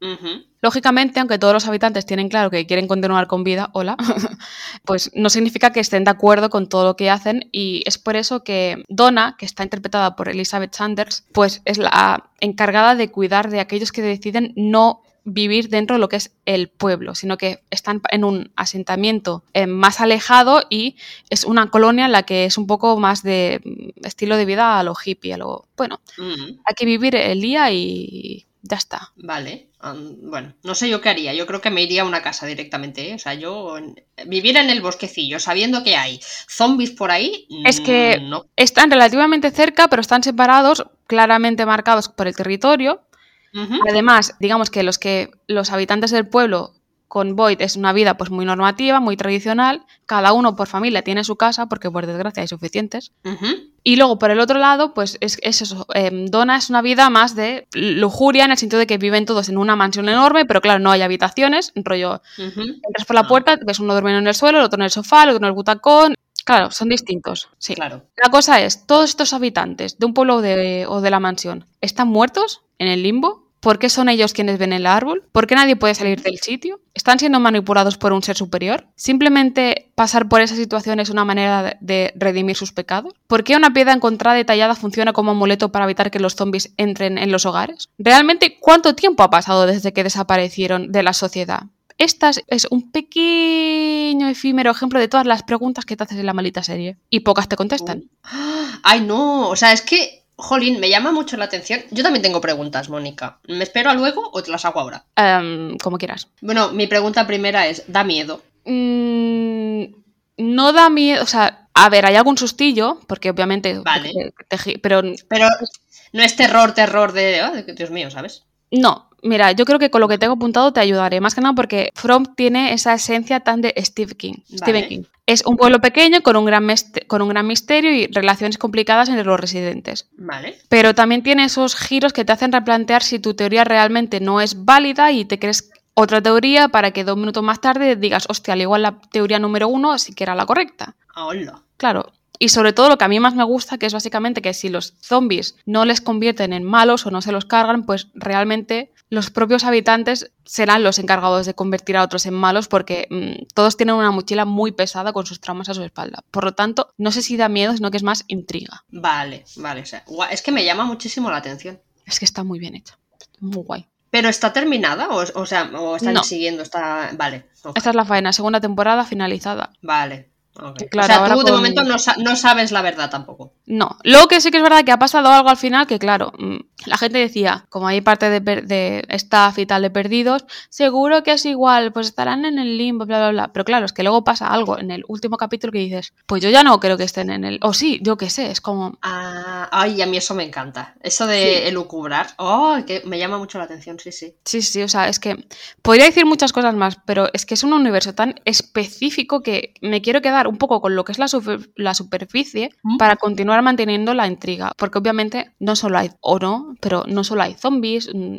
Lógicamente, aunque todos los habitantes tienen claro que quieren continuar con vida, hola, pues no significa que estén de acuerdo con todo lo que hacen y es por eso que Donna, que está interpretada por Elizabeth Sanders, pues es la encargada de cuidar de aquellos que deciden no vivir dentro de lo que es el pueblo, sino que están en un asentamiento eh, más alejado y es una colonia en la que es un poco más de mm, estilo de vida a lo hippie, a lo bueno, hay que vivir el día y ya está. Vale. Bueno, no sé yo qué haría. Yo creo que me iría a una casa directamente. ¿eh? O sea, yo vivir en el bosquecillo, sabiendo que hay zombies por ahí. Es que- mm, No. Están relativamente cerca, pero están separados, claramente marcados por el territorio. Además, digamos que los que los habitantes del pueblo con Boyd es una vida pues muy normativa, muy tradicional, cada uno por familia tiene su casa, porque por desgracia hay suficientes. Y luego, por el otro lado, pues es, es eso. em, Donna es una vida más de lujuria, en el sentido de que viven todos en una mansión enorme, pero claro, no hay habitaciones. Rollo, entras por la Ah. puerta, ves uno durmiendo en el suelo, el otro en el sofá, el otro en el butacón. Claro, son distintos. Sí. Claro. La cosa es, todos estos habitantes de un pueblo o de, o de la mansión están muertos en el limbo. ¿Por qué son ellos quienes ven el árbol? ¿Por qué nadie puede salir del sitio? ¿Están siendo manipulados por un ser superior? ¿Simplemente pasar por esa situación es una manera de- redimir sus pecados? ¿Por qué una piedra encontrada y tallada funciona como amuleto para evitar que los zombies entren en los hogares? ¿Realmente cuánto tiempo ha pasado desde que desaparecieron de la sociedad? Esta es- un pequeño efímero ejemplo de todas las preguntas que te haces en la maldita serie. Y pocas te contestan. Ay, no. O sea, es que, jolín, me llama mucho la atención. Yo también tengo preguntas, Mónica. ¿Me espero a luego o te las hago ahora? Em, como quieras. Bueno, mi pregunta primera es, ¿da miedo? Mm, no da miedo, o sea, a ver, hay algún sustillo, porque obviamente... Vale. te pero Pero no es terror, terror de, ah, de- Dios mío, ¿sabes? no, mira, yo creo que con lo que tengo apuntado te ayudaré, más que nada porque From tiene esa esencia tan de Steve King. Stephen Vale. King. Es un pueblo pequeño con un, gran con un gran misterio y relaciones complicadas entre los residentes. Vale. Pero también tiene esos giros que te hacen replantear si tu teoría realmente no es válida y te crees otra teoría para que dos minutos más tarde digas, hostia, al igual la teoría número uno sí que era la correcta. Ah, hola. Claro. Y sobre todo lo que a mí más me gusta, que es básicamente que si los zombies no les convierten en malos o no se los cargan, pues realmente los propios habitantes serán los encargados de convertir a otros en malos porque mm, todos tienen una mochila muy pesada con sus traumas a su espalda. Por lo tanto, no sé si da miedo, sino que es más intriga. Vale, vale. O sea, es que me llama muchísimo la atención. Es que está muy bien hecha. Muy guay. ¿Pero está terminada? O, o sea, o están No. siguiendo? Está... Vale. Esta es la faena, segunda temporada finalizada. Vale. Claro, o sea, tú de con- momento no, no sabes la verdad tampoco. No, luego que sí que es verdad que ha pasado algo al final que, claro, mm, la gente decía, como hay parte de, de staff y tal de perdidos, seguro que es igual, pues estarán en el limbo, bla, bla, bla. Pero claro, es que luego pasa algo en el último capítulo que dices, pues yo ya no creo que estén en el... O sí, yo qué sé, es como... Ah, ay, a mí eso me encanta. Eso de elucubrar. Oh, que me llama mucho la atención, sí, sí. Sí, sí, o sea, es que podría decir muchas cosas más, pero es que es un universo tan específico que me quiero quedar un poco con lo que es la, super- la superficie Mm. para continuar manteniendo la intriga. Porque obviamente no solo hay, o no, pero no solo hay zombies. mm,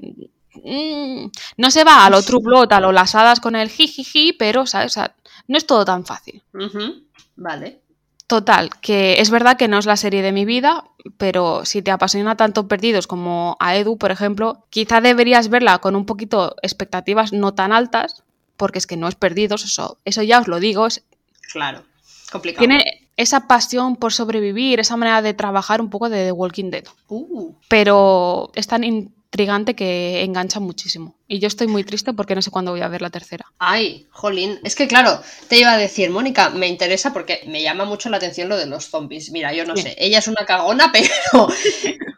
mm, no se va a lo true blood, a lo las hadas con el jijiji, pero, ¿sabes? O sea, no es todo tan fácil. Vale. Total, que es verdad que no es la serie de mi vida, pero si te apasiona tanto Perdidos como a Edu, por ejemplo, quizá deberías verla con un poquito expectativas no tan altas, porque es que no es Perdidos, eso, eso ya os lo digo, es- Claro. Complicado. tiene esa pasión por sobrevivir, esa manera de trabajar un poco de The Walking Dead, Uh, pero es tan intrigante que engancha muchísimo. Y yo estoy muy triste porque no sé cuándo voy a ver la tercera. Ay, jolín. Es que claro, te iba a decir, Mónica, me interesa porque me llama mucho la atención lo de los zombies. Mira, yo no sé, ella es una cagona, pero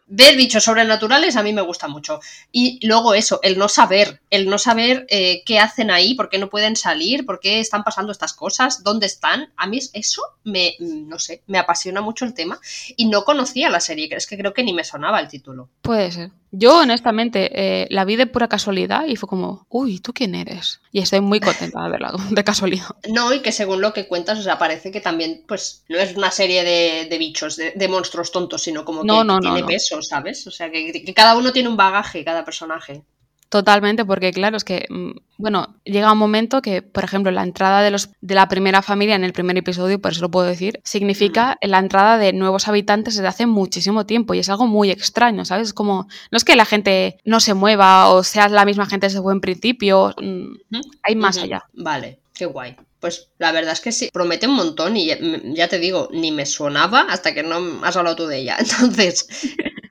ver bichos sobrenaturales a mí me gusta mucho. Y luego eso, el no saber, el no saber eh, qué hacen ahí, por qué no pueden salir, por qué están pasando estas cosas, dónde están. A mí eso me, no sé, me apasiona mucho el tema. Y no conocía la serie, es que creo que ni me sonaba el título. Puede ser. Yo, honestamente, eh, la vi de pura casualidad y fue como, uy, ¿tú quién eres? Y estoy muy contenta de verla de casualidad. No, y que según lo que cuentas, o sea, parece que también, pues, no es una serie de, de bichos, de, de monstruos tontos, sino como que, No, que no, no, tiene peso, ¿sabes? O sea, que, que cada uno tiene un bagaje, cada personaje. Totalmente, porque claro, es que, mm, bueno, llega un momento que, por ejemplo, la entrada de, los, de la primera familia en el primer episodio, por eso lo puedo decir, significa la entrada de nuevos habitantes desde hace muchísimo tiempo y es algo muy extraño, ¿sabes? Es como, no es que la gente no se mueva o sea la misma gente desde buen principio, mm, hay más allá. Vale, qué guay. Pues la verdad es que sí, promete un montón y ya, mm, ya te digo, ni me sonaba hasta que no has hablado tú de ella. Entonces,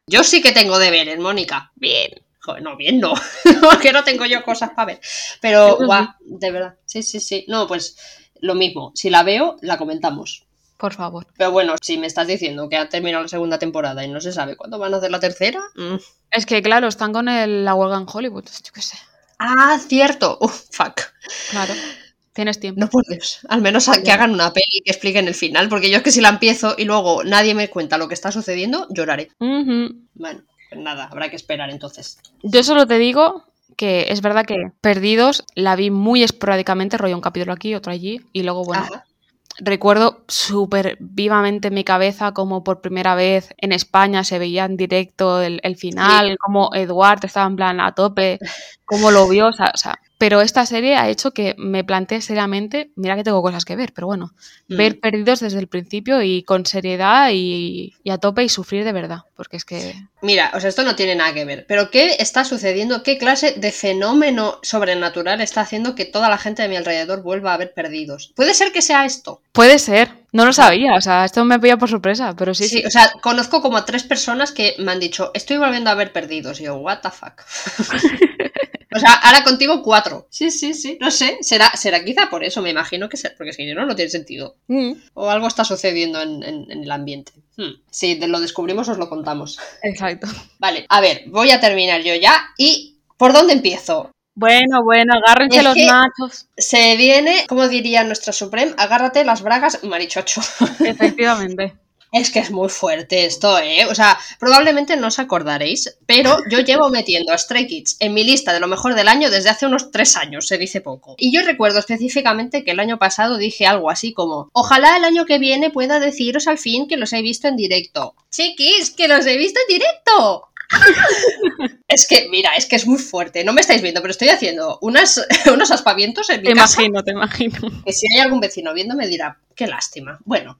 yo sí que tengo deberes, Mónica. Bien. No, bien no, porque no tengo yo cosas para ver. Pero, guau, de verdad, sí, sí, sí. No, pues lo mismo, si la veo, la comentamos. Por favor. Pero bueno, si me estás diciendo que ha terminado la segunda temporada y no se sabe cuándo van a hacer la tercera. mm. Es que, claro, están con el- la huelga en Hollywood, yo qué sé. Ah, cierto. Uf, fuck. Claro, tienes tiempo. No por Dios. Al menos a- que hagan una peli que expliquen el final, porque yo es que si la empiezo y luego nadie me cuenta lo que está sucediendo, lloraré. Bueno, pues nada, habrá que esperar entonces. Yo solo te digo que es verdad que Perdidos la vi muy esporádicamente, rollo un capítulo aquí, otro allí, y luego, bueno, Ajá. recuerdo súper vivamente en mi cabeza como por primera vez en España se veía en directo el, el final, como Eduard estaba en plan a tope, cómo lo vio, o sea, o sea, pero esta serie ha hecho que me plantee seriamente, mira que tengo cosas que ver, pero bueno, Mm. ver perdidos desde el principio y con seriedad y, y a tope y sufrir de verdad, porque es que Mira, o sea, esto no tiene nada que ver, pero ¿qué está sucediendo? ¿Qué clase de fenómeno sobrenatural está haciendo que toda la gente de mi alrededor vuelva a ver perdidos? ¿Puede ser que sea esto? puede ser, no lo sabía, o sea, esto me pilla por sorpresa, pero sí, Sí, sí. o sea, conozco como a tres personas que me han dicho, estoy volviendo a ver perdidos. Y yo, what the fuck. o sea, ahora contigo cuatro. Sí, sí, sí, no sé. Será, será quizá por eso, me imagino que sea, porque si no, no tiene sentido. Mm, O algo está sucediendo en, en- en el ambiente. Hmm. Si lo descubrimos, os lo contamos. exacto. Vale, a ver, voy a terminar yo ya. ¿Y por dónde empiezo? Bueno, bueno, agárrense Es los machos. Se viene, como diría nuestra Supreme, agárrate las bragas, marichocho. Efectivamente. Es que es muy fuerte esto, ¿eh? O sea, probablemente no os acordaréis, pero yo llevo metiendo a Stray Kids en mi lista de lo mejor del año desde hace unos tres años, se dice poco. Y yo recuerdo específicamente que el año pasado dije algo así como, ojalá el año que viene pueda deciros al fin que los he visto en directo. Chiquis, que los he visto en directo. Es que, mira, es que es muy fuerte. No me estáis viendo, pero estoy haciendo unas, unos aspavientos en mi Te casa imagino, te imagino. que si hay algún vecino viéndome dirá, qué lástima. Bueno,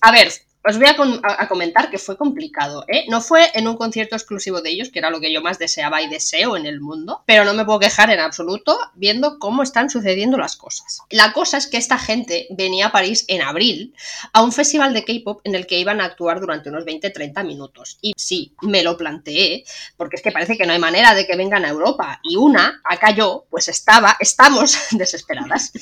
a ver, os voy a, comentar que fue complicado, ¿eh? No fue en un concierto exclusivo de ellos, que era lo que yo más deseaba y deseo en el mundo, pero no me puedo quejar en absoluto viendo cómo están sucediendo las cosas. La cosa es que esta gente venía a París en abril a un festival de K-pop en el que iban a actuar durante unos 20-30 minutos. Y sí, me lo planteé, porque es que parece que no hay manera de que vengan a Europa. Y una, acá yo, pues estaba, estamos desesperadas.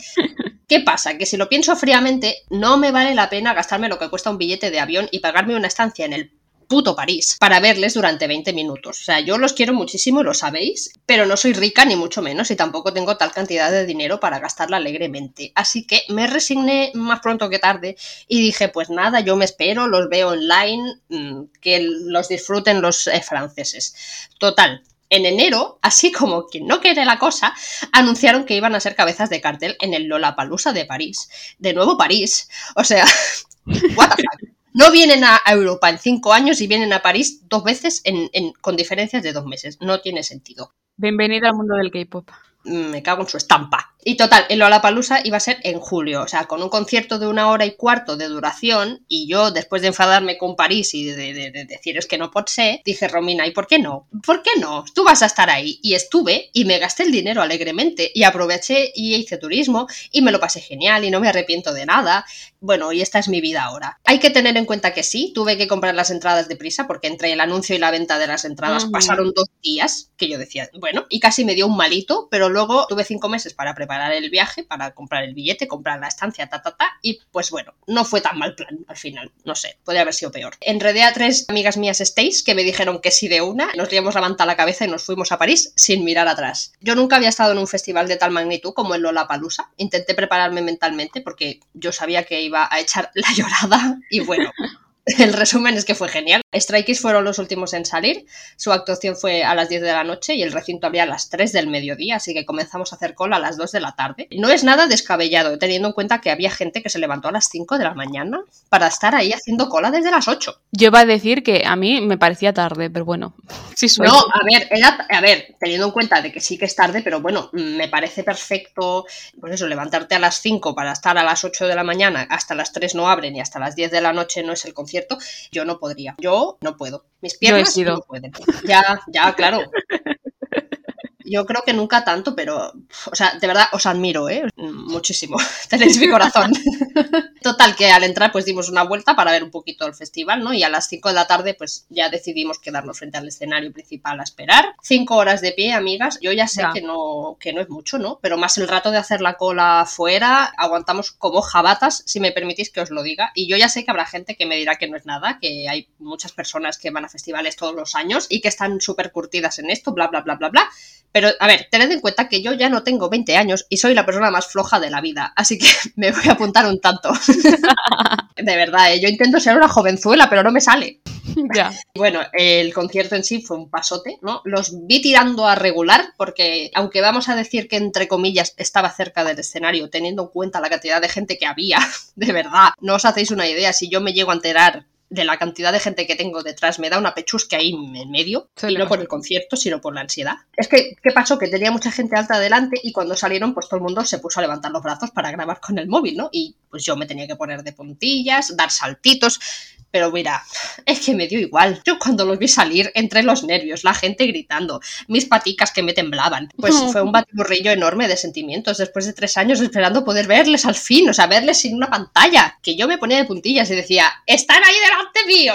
¿Qué pasa? Que si lo pienso fríamente, no me vale la pena gastarme lo que cuesta un billete de avión y pagarme una estancia en el puto París para verles durante 20 minutos. O sea, yo los quiero muchísimo, lo sabéis, pero no soy rica ni mucho menos y tampoco tengo tal cantidad de dinero para gastarla alegremente. Así que me resigné más pronto que tarde y dije, pues nada, yo me espero, los veo online, mm, que los disfruten los eh, franceses. Total. En enero, así como quien no quiere la cosa, anunciaron que iban a ser cabezas de cartel en el Lollapalooza de París. De nuevo París. O sea, what the fuck. No vienen a Europa en cinco años y vienen a París dos veces en- en- con diferencias de dos meses. No tiene sentido. Bienvenida al mundo del K-pop. Me cago en su estampa. Y total, el Lollapalooza iba a ser en julio, o sea, con un concierto de una hora y cuarto de duración, y yo, después de enfadarme con París y de, de, de, de decir es que no pot ser, dije, Romina, ¿y por qué no? ¿Por qué no? Tú vas a estar ahí. Y estuve, y me gasté el dinero alegremente, y aproveché y hice turismo, y me lo pasé genial, y no me arrepiento de nada. Bueno, y esta es mi vida ahora. Hay que tener en cuenta que sí, tuve que comprar las entradas deprisa, porque entre el anuncio y la venta de las entradas Ujú. pasaron dos días, que yo decía, bueno, y casi me dio un malito, pero luego tuve cinco meses para preparar el viaje, para comprar el billete, comprar la estancia, ta, ta, ta, y pues bueno, no fue tan mal plan al final, no sé, podría haber sido peor. Enredé a tres amigas mías Stays que me dijeron que sí de una, nos liamos la manta a la cabeza y nos fuimos a París sin mirar atrás. Yo nunca había estado en un festival de tal magnitud como el Lollapalooza, intenté prepararme mentalmente porque yo sabía que iba a echar la llorada y bueno... El resumen es que fue genial. Stray Kids fueron los últimos en salir. Su actuación fue a las 10 de la noche y el recinto abría a las 3 del mediodía, así que comenzamos a hacer cola a las 2 de la tarde. No es nada descabellado, teniendo en cuenta que había gente que se levantó a las 5 de la mañana para estar ahí haciendo cola desde las 8. Yo iba a decir que a mí me parecía tarde, pero bueno, sí soy. No, a ver, era, a ver, teniendo en cuenta de que sí que es tarde, pero bueno, me parece perfecto, pues eso, levantarte a las 5 para estar a las 8 de la mañana, hasta las 3 no abren y hasta las 10 de la noche no es el concierto, yo no podría. Yo no puedo. Mis piernas no pueden. Ya, ya, claro. Yo creo que nunca tanto, pero, o sea, de verdad os admiro, ¿eh? Muchísimo. Tenéis mi corazón. Total, que al entrar pues dimos una vuelta para ver un poquito el festival, ¿no? Y a las 5 de la tarde pues ya decidimos quedarnos frente al escenario principal a esperar. Cinco horas de pie, amigas. Yo ya sé Ya. que no, que no es mucho, ¿no? Pero más el rato de hacer la cola fuera, aguantamos como jabatas, si me permitís que os lo diga. Y yo ya sé que habrá gente que me dirá que no es nada, que hay muchas personas que van a festivales todos los años y que están súper curtidas en esto, bla, bla, bla, bla, bla. Pero, a ver, tened en cuenta que yo ya no tengo 20 años y soy la persona más floja de la vida, así que me voy a apuntar un tanto. de verdad, ¿eh? yo intento ser una jovenzuela, pero no me sale. Ya. Bueno, el concierto en sí fue un pasote, ¿no? Los vi tirando a regular porque, aunque vamos a decir que entre comillas estaba cerca del escenario, teniendo en cuenta la cantidad de gente que había, de verdad, no os hacéis una idea, si yo me llego a enterar de la cantidad de gente que tengo detrás, me da una pechusca ahí en medio, Sí, y no por el concierto, sino por la ansiedad. Es que, ¿qué pasó? Que tenía mucha gente alta adelante y cuando salieron, pues todo el mundo se puso a levantar los brazos para grabar con el móvil, ¿no? Y pues yo me tenía que poner de puntillas, dar saltitos, pero mira, es que me dio igual. Yo cuando los vi salir, entre los nervios, la gente gritando, mis paticas que me temblaban. Pues fue un batiburrillo enorme de sentimientos después de tres años esperando poder verles al fin, o sea, verles sin una pantalla. Que yo me ponía de puntillas y decía, están ahí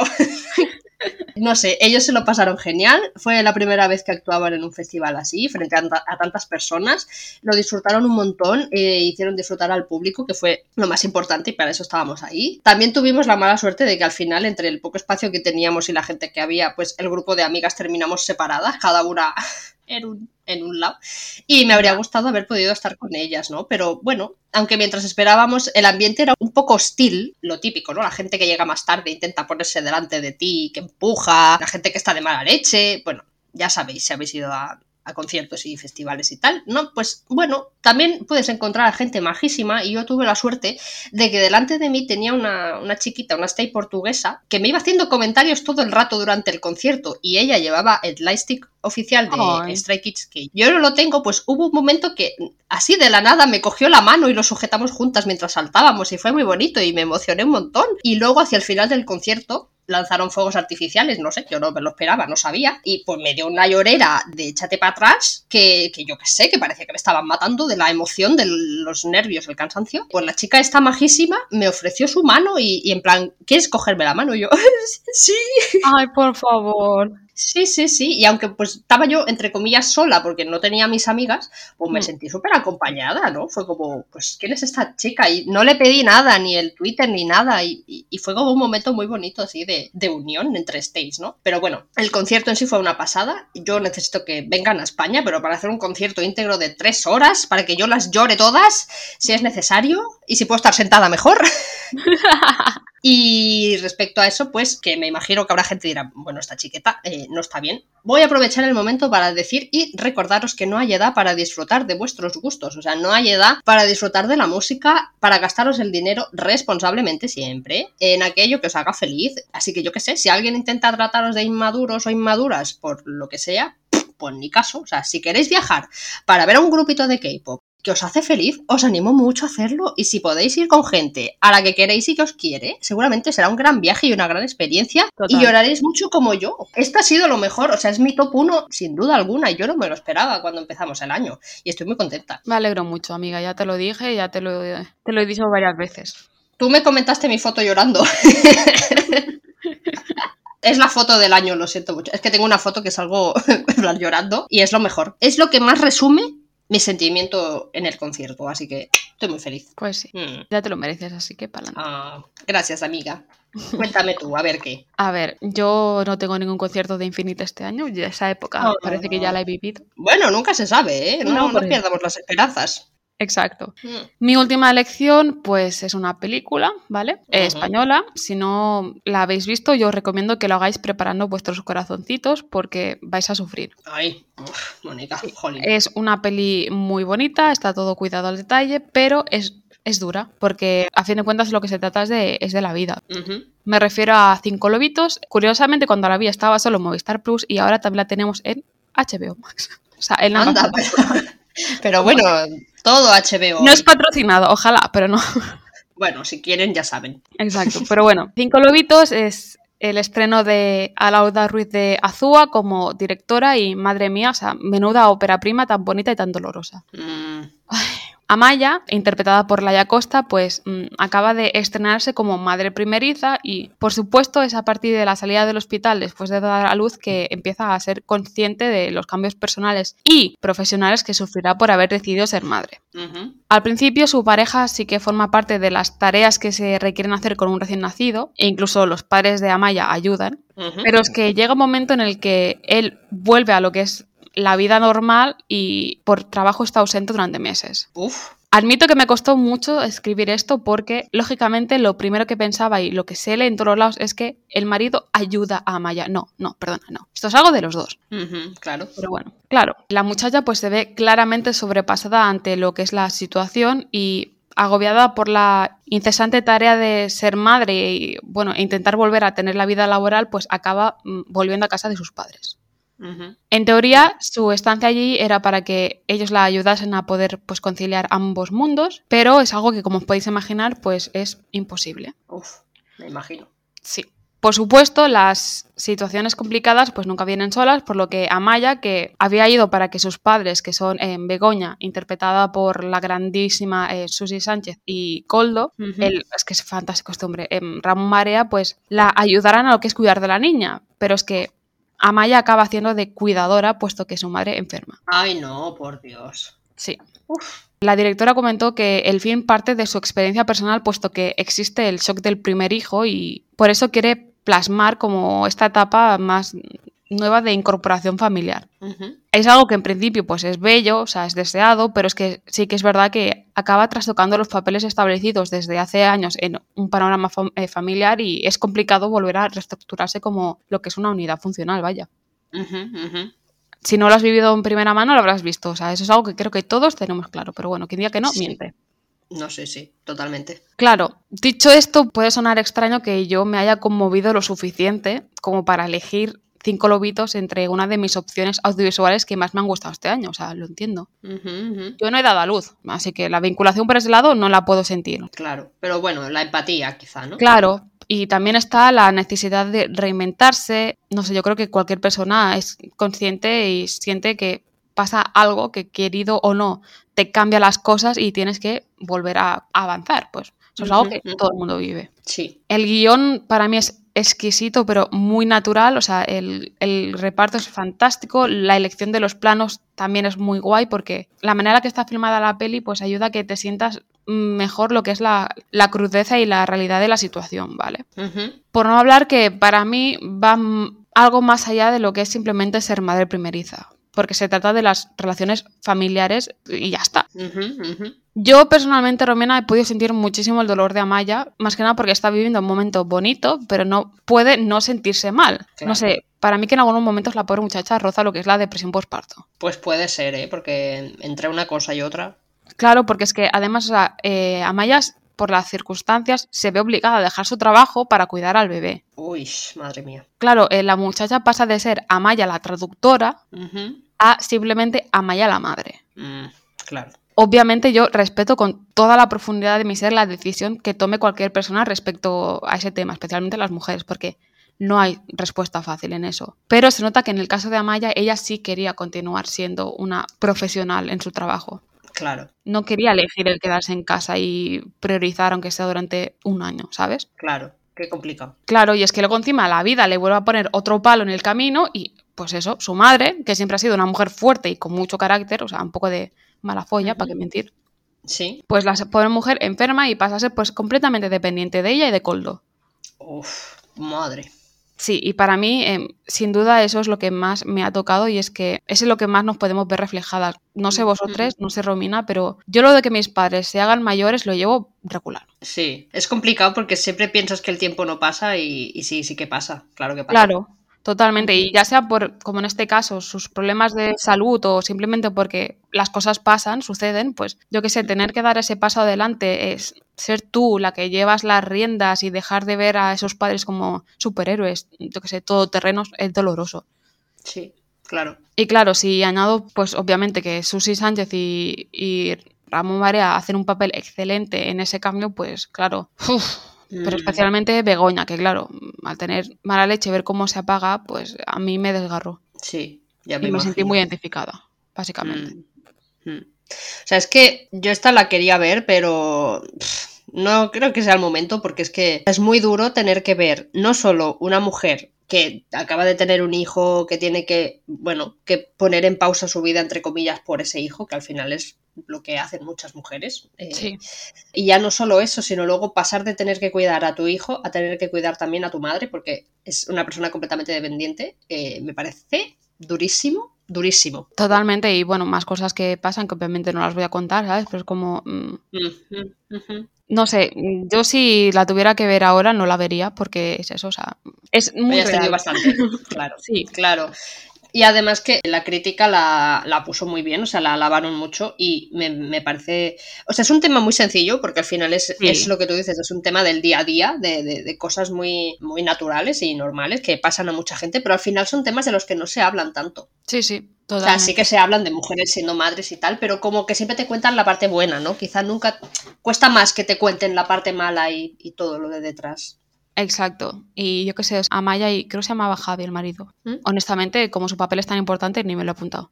No sé, ellos se lo pasaron genial. Fue la primera vez que actuaban en un festival así, frente a, a tantas personas. Lo disfrutaron un montón, e hicieron disfrutar al público, que fue lo más importante y para eso estábamos ahí. También tuvimos la mala suerte de que al final, entre el poco espacio que teníamos y la gente que había, pues el grupo de amigas terminamos separadas, cada una en un, en un lado. Y me habría gustado haber podido estar con ellas, ¿no? Pero bueno, aunque mientras esperábamos, el ambiente era un poco hostil, lo típico, ¿no? La gente que llega más tarde intenta ponerse delante de ti, que empuja, la gente que está de mala leche, bueno, ya sabéis si habéis ido a, a conciertos y festivales y tal, ¿no? Pues bueno, también puedes encontrar a gente majísima y yo tuve la suerte de que delante de mí tenía una, una chiquita, una stay portuguesa, que me iba haciendo comentarios todo el rato durante el concierto y ella llevaba el lightstick oficial de Ay. Stray Kids que yo no lo tengo, pues hubo un momento que así de la nada me cogió la mano y lo sujetamos juntas mientras saltábamos y fue muy bonito y me emocioné un montón. Y luego hacia el final del concierto lanzaron fuegos artificiales, no sé, yo no me lo esperaba, no sabía, y pues me dio una llorera de échate para atrás, que, que yo qué sé, que parecía que me estaban matando de la emoción, de los nervios, el cansancio. Pues la chica esta majísima me ofreció su mano y, y en plan, ¿quieres cogerme la mano? Y yo, sí, Ay, por favor. Sí, sí, sí. Y aunque pues estaba yo, entre comillas, sola porque no tenía a mis amigas, pues me Mm. sentí súper acompañada, ¿no? Fue como, pues, ¿quién es esta chica? Y no le pedí nada, ni el Twitter, ni nada. Y, y- y fue como un momento muy bonito, así, de, de unión entre stays, ¿no? Pero bueno, el concierto en sí fue una pasada. Yo necesito que vengan a España, pero para hacer un concierto íntegro de tres horas, para que yo las llore todas, si es necesario, y si puedo estar sentada mejor. Y respecto a eso, pues que me imagino que habrá gente que dirá, bueno, esta chiqueta eh, no está bien. Voy a aprovechar el momento para decir y recordaros que no hay edad para disfrutar de vuestros gustos. O sea, no hay edad para disfrutar de la música, para gastaros el dinero responsablemente siempre en aquello que os haga feliz. Así que yo qué sé, si alguien intenta trataros de inmaduros o inmaduras por lo que sea, pues ni caso. O sea, si queréis viajar para ver a un grupito de K-pop que os hace feliz, os animo mucho a hacerlo. Y si podéis ir con gente a la que queréis y que os quiere, seguramente será un gran viaje y una gran experiencia. Total. Y lloraréis mucho como yo. Esto ha sido lo mejor, o sea, es mi top 1 sin duda alguna. Y yo no me lo esperaba cuando empezamos el año. Y estoy muy contenta. Me alegro mucho, amiga. Ya te lo dije, ya te lo, te lo he dicho varias veces. Tú me comentaste mi foto llorando. Es la foto del año, lo siento mucho. Es que tengo una foto que salgo llorando y es lo mejor. Es lo que más resume mi sentimiento en el concierto, así que estoy muy feliz. Pues sí, Mm. ya te lo mereces, así que para Ah, gracias, amiga. Cuéntame tú, a ver qué. A ver, yo no tengo ningún concierto de Infinite este año, ya esa época Oh. parece que ya la he vivido. Bueno, nunca se sabe, ¿eh? No, No, no pierdamos las esperanzas. Exacto. Mm. Mi última elección, pues es una película, ¿vale? Española. Si no la habéis visto, yo os recomiendo que lo hagáis preparando vuestros corazoncitos porque vais a sufrir. Ay, uf, jolín. Es una peli muy bonita, está todo cuidado al detalle, pero es, es dura porque a fin de cuentas lo que se trata es de, es de la vida. Me refiero a Cinco Lobitos. Curiosamente, cuando la vi estaba solo en Movistar Plus y ahora también la tenemos en HBO Max. O sea, en Anda, pero, pero bueno, todo HBO. No es patrocinado, ojalá, pero no. Bueno, si quieren ya saben. Exacto. Pero bueno, Cinco Lobitos es el estreno de Alauda Ruiz de Azúa como directora y madre mía, o sea, menuda ópera prima tan bonita y tan dolorosa. Mm, Amaya, interpretada por Laia Costa, pues mm, acaba de estrenarse como madre primeriza y, por supuesto, es a partir de la salida del hospital después de dar a luz que empieza a ser consciente de los cambios personales y profesionales que sufrirá por haber decidido ser madre. Al principio su pareja sí que forma parte de las tareas que se requieren hacer con un recién nacido e incluso los padres de Amaya ayudan, pero es que llega un momento en el que él vuelve a lo que es la vida normal y por trabajo está ausente durante meses. Uf. Admito que me costó mucho escribir esto porque, lógicamente, lo primero que pensaba y lo que se lee en todos lados es que el marido ayuda a Amaya. No, no, perdona, no. Esto es algo de los dos. claro. Pero bueno, claro, la muchacha pues se ve claramente sobrepasada ante lo que es la situación y agobiada por la incesante tarea de ser madre y, bueno, e intentar volver a tener la vida laboral, pues acaba mm, volviendo a casa de sus padres. En teoría, su estancia allí era para que ellos la ayudasen a poder pues, conciliar ambos mundos, pero es algo que, como os podéis imaginar, pues es imposible. Uf, me imagino. Sí. Por supuesto, las situaciones complicadas pues nunca vienen solas, por lo que Amaya, que había ido para que sus padres, que son en eh, Begoña, interpretada por la grandísima eh, Susi Sánchez, y Coldo, es que es fantástico este hombre, em, Ramón Marea, pues la ayudaran a lo que es cuidar de la niña. Pero es que Amaya acaba haciendo de cuidadora puesto que su madre enferma. Ay, no, por Dios. Sí. La directora comentó que el film parte de su experiencia personal puesto que existe el shock del primer hijo y por eso quiere plasmar como esta etapa más nueva de incorporación familiar. Es algo que en principio pues es bello, o sea, es deseado, pero es que sí que es verdad que acaba trastocando los papeles establecidos desde hace años en un panorama eh, familiar y es complicado volver a reestructurarse como lo que es una unidad funcional, vaya. Si no lo has vivido en primera mano, lo habrás visto. O sea, eso es algo que creo que todos tenemos claro, pero bueno, quien diga que no, miente. No sé, sí, totalmente. Claro, dicho esto, puede sonar extraño que yo me haya conmovido lo suficiente como para elegir cinco lobitos entre una de mis opciones audiovisuales que más me han gustado este año, o sea, lo entiendo. Yo no he dado a luz, así que la vinculación por ese lado no la puedo sentir. Claro, pero bueno, la empatía quizá, ¿no? Claro, y también está la necesidad de reinventarse. No sé, yo creo que cualquier persona es consciente y siente que pasa algo que querido o no te cambia las cosas y tienes que volver a avanzar, pues. Eso es algo que todo el mundo vive. Sí. El guion para mí es exquisito, pero muy natural. O sea, el, reparto es fantástico. La elección de los planos también es muy guay porque la manera que está filmada la peli pues ayuda a que te sientas mejor lo que es la, crudeza y la realidad de la situación, ¿vale? Por no hablar que para mí va algo más allá de lo que es simplemente ser madre primeriza porque se trata de las relaciones familiares y ya está. Yo personalmente, Romena, he podido sentir muchísimo el dolor de Amaya, más que nada porque está viviendo un momento bonito, pero no puede no sentirse mal. No sé, para mí que en algunos momentos la pobre muchacha roza lo que es la depresión postparto. Pues puede ser, ¿eh? porque entre una cosa y otra. Claro, porque es que además eh, Amaya por las circunstancias, se ve obligada a dejar su trabajo para cuidar al bebé. Uy, madre mía. Claro, eh, la muchacha pasa de ser Amaya la traductora a simplemente Amaya la madre. Mm, claro. Obviamente yo respeto con toda la profundidad de mi ser la decisión que tome cualquier persona respecto a ese tema, especialmente las mujeres, porque no hay respuesta fácil en eso. Pero se nota que en el caso de Amaya, ella sí quería continuar siendo una profesional en su trabajo. Claro. No quería elegir el quedarse en casa y priorizar, aunque sea durante un año, ¿sabes? Claro, qué complicado. Claro, y es que luego encima la vida le vuelve a poner otro palo en el camino y pues eso, su madre, que siempre ha sido una mujer fuerte y con mucho carácter, o sea, un poco de mala folla, para qué mentir. Sí. Pues la pobre mujer enferma y pasa a ser pues completamente dependiente de ella y de Coldo. Uf, madre. Sí, y para mí, em, sin duda, eso es lo que más me ha tocado y es que es lo que más nos podemos ver reflejadas. No sé vosotros, no sé Romina, pero yo lo de que mis padres se hagan mayores lo llevo regular. Sí, es complicado porque siempre piensas que el tiempo no pasa y, y sí, sí que pasa, claro que pasa. Claro, Totalmente, y ya sea por, como en este caso, sus problemas de salud o simplemente porque las cosas pasan, suceden, pues yo que sé, tener que dar ese paso adelante es ser tú la que llevas las riendas y dejar de ver a esos padres como superhéroes, yo que sé, todoterrenos, es doloroso. Sí, claro. Y claro, si añado, pues obviamente que Susi Sánchez y, y Ramón Marea hacen un papel excelente en ese cambio, pues claro, pero mm. especialmente Begoña, que claro, al tener mala leche, ver cómo se apaga, pues a mí me desgarró. Sí, ya me Y me sentí muy identificada, básicamente. Mm, mm. O sea, es que yo esta la quería ver, pero no creo que sea el momento, porque es que es muy duro tener que ver no solo una mujer que acaba de tener un hijo que tiene que, bueno, que poner en pausa su vida, entre comillas, por ese hijo, que al final es lo que hacen muchas mujeres. Eh, y ya no solo eso, sino luego pasar de tener que cuidar a tu hijo a tener que cuidar también a tu madre, porque es una persona completamente dependiente, eh, me parece durísimo, durísimo. Totalmente, y bueno, más cosas que pasan que obviamente no las voy a contar, ¿sabes? Pero es como... mm, Ujú, ujú. no sé, yo si la tuviera que ver ahora no la vería porque es eso, o sea, es muy real. bastante, claro. Sí. Claro. Y además que la crítica la, la puso muy bien, o sea, la alabaron mucho y me, me parece... O sea, es un tema muy sencillo porque al final es, Sí. es lo que tú dices, es un tema del día a día, de, de- de cosas muy, muy naturales y normales que pasan a mucha gente, pero al final son temas de los que no se hablan tanto. Sí, sí, O sea, totalmente. sí que se hablan de mujeres siendo madres y tal, pero como que siempre te cuentan la parte buena, ¿no? Quizá nunca... Cuesta más que te cuenten la parte mala y, y todo lo de detrás. Exacto. Y yo qué sé, Amaya y creo que se llamaba Javi el marido. ¿Mm? Honestamente, como su papel es tan importante, ni me lo he apuntado.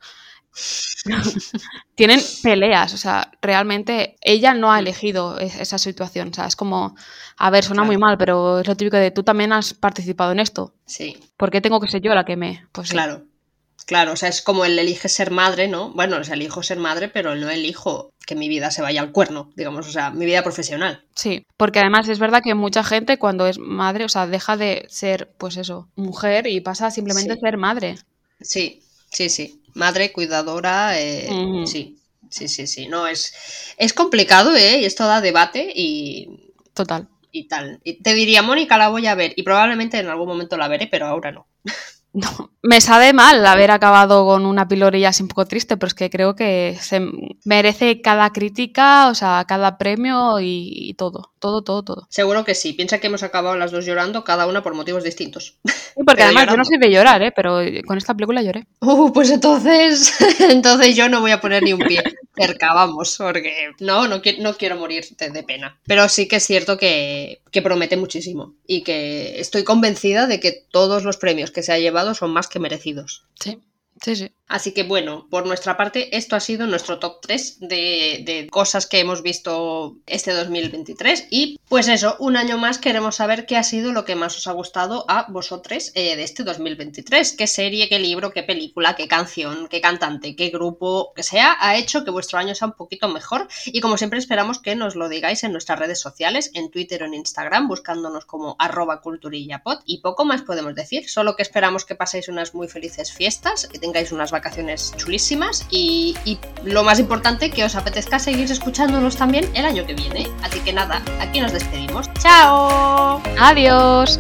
Tienen peleas, o sea, realmente ella no ha elegido es- esa situación. O sea, es como, a ver, suena Claro. muy mal, pero es lo típico de tú también has participado en esto. Sí. ¿Por qué tengo que ser yo la que me? Pues sí. Claro, o sea, es como él elige ser madre, ¿no? Bueno, o sea, elijo ser madre, pero no elijo que mi vida se vaya al cuerno, digamos, o sea, mi vida profesional. Sí, porque además es verdad que mucha gente cuando es madre, o sea, deja de ser, pues eso, mujer y pasa a simplemente Sí. a ser madre. Sí, sí, sí. Madre, cuidadora, eh, sí, sí, sí, sí. No, es, es complicado, ¿eh? Y esto da debate y, Total. y tal. Y te diría, Mónica, la voy a ver, y probablemente en algún momento la veré, pero ahora no. No, me sabe mal haber acabado con una pilorilla así un poco triste, pero es que creo que se merece cada crítica, o sea, cada premio y, y todo, todo, todo, todo. Seguro que sí. Piensa que hemos acabado las dos llorando, cada una por motivos distintos. Sí, porque Pero además yo no llorando. soy de llorar, ¿eh? pero con esta película lloré. Uh, pues entonces, entonces yo no voy a poner ni un pie cerca, vamos, porque no, no, qui- no quiero morir de, de pena. Pero sí que es cierto que, que promete muchísimo y que estoy convencida de que todos los premios que se ha llevado son más que merecidos. Sí, sí, sí. Así que bueno, por nuestra parte, esto ha sido nuestro top 3 de, cosas que hemos visto este 2023. Y pues eso, un año más queremos saber qué ha sido lo que más os ha gustado a vosotros eh, de este 2023. ¿Qué serie, qué libro, qué película, qué canción, qué cantante, qué grupo, que sea, ha hecho que vuestro año sea un poquito mejor? Y como siempre esperamos que nos lo digáis en nuestras redes sociales, en Twitter o en Instagram, buscándonos como arroba culturillapod. Y poco más podemos decir, solo que esperamos que paséis unas muy felices fiestas, que tengáis unas vacaciones chulísimas y, lo más importante, que os apetezca seguir escuchándonos también el año que viene. Así que nada, aquí nos despedimos. ¡Chao! Adiós.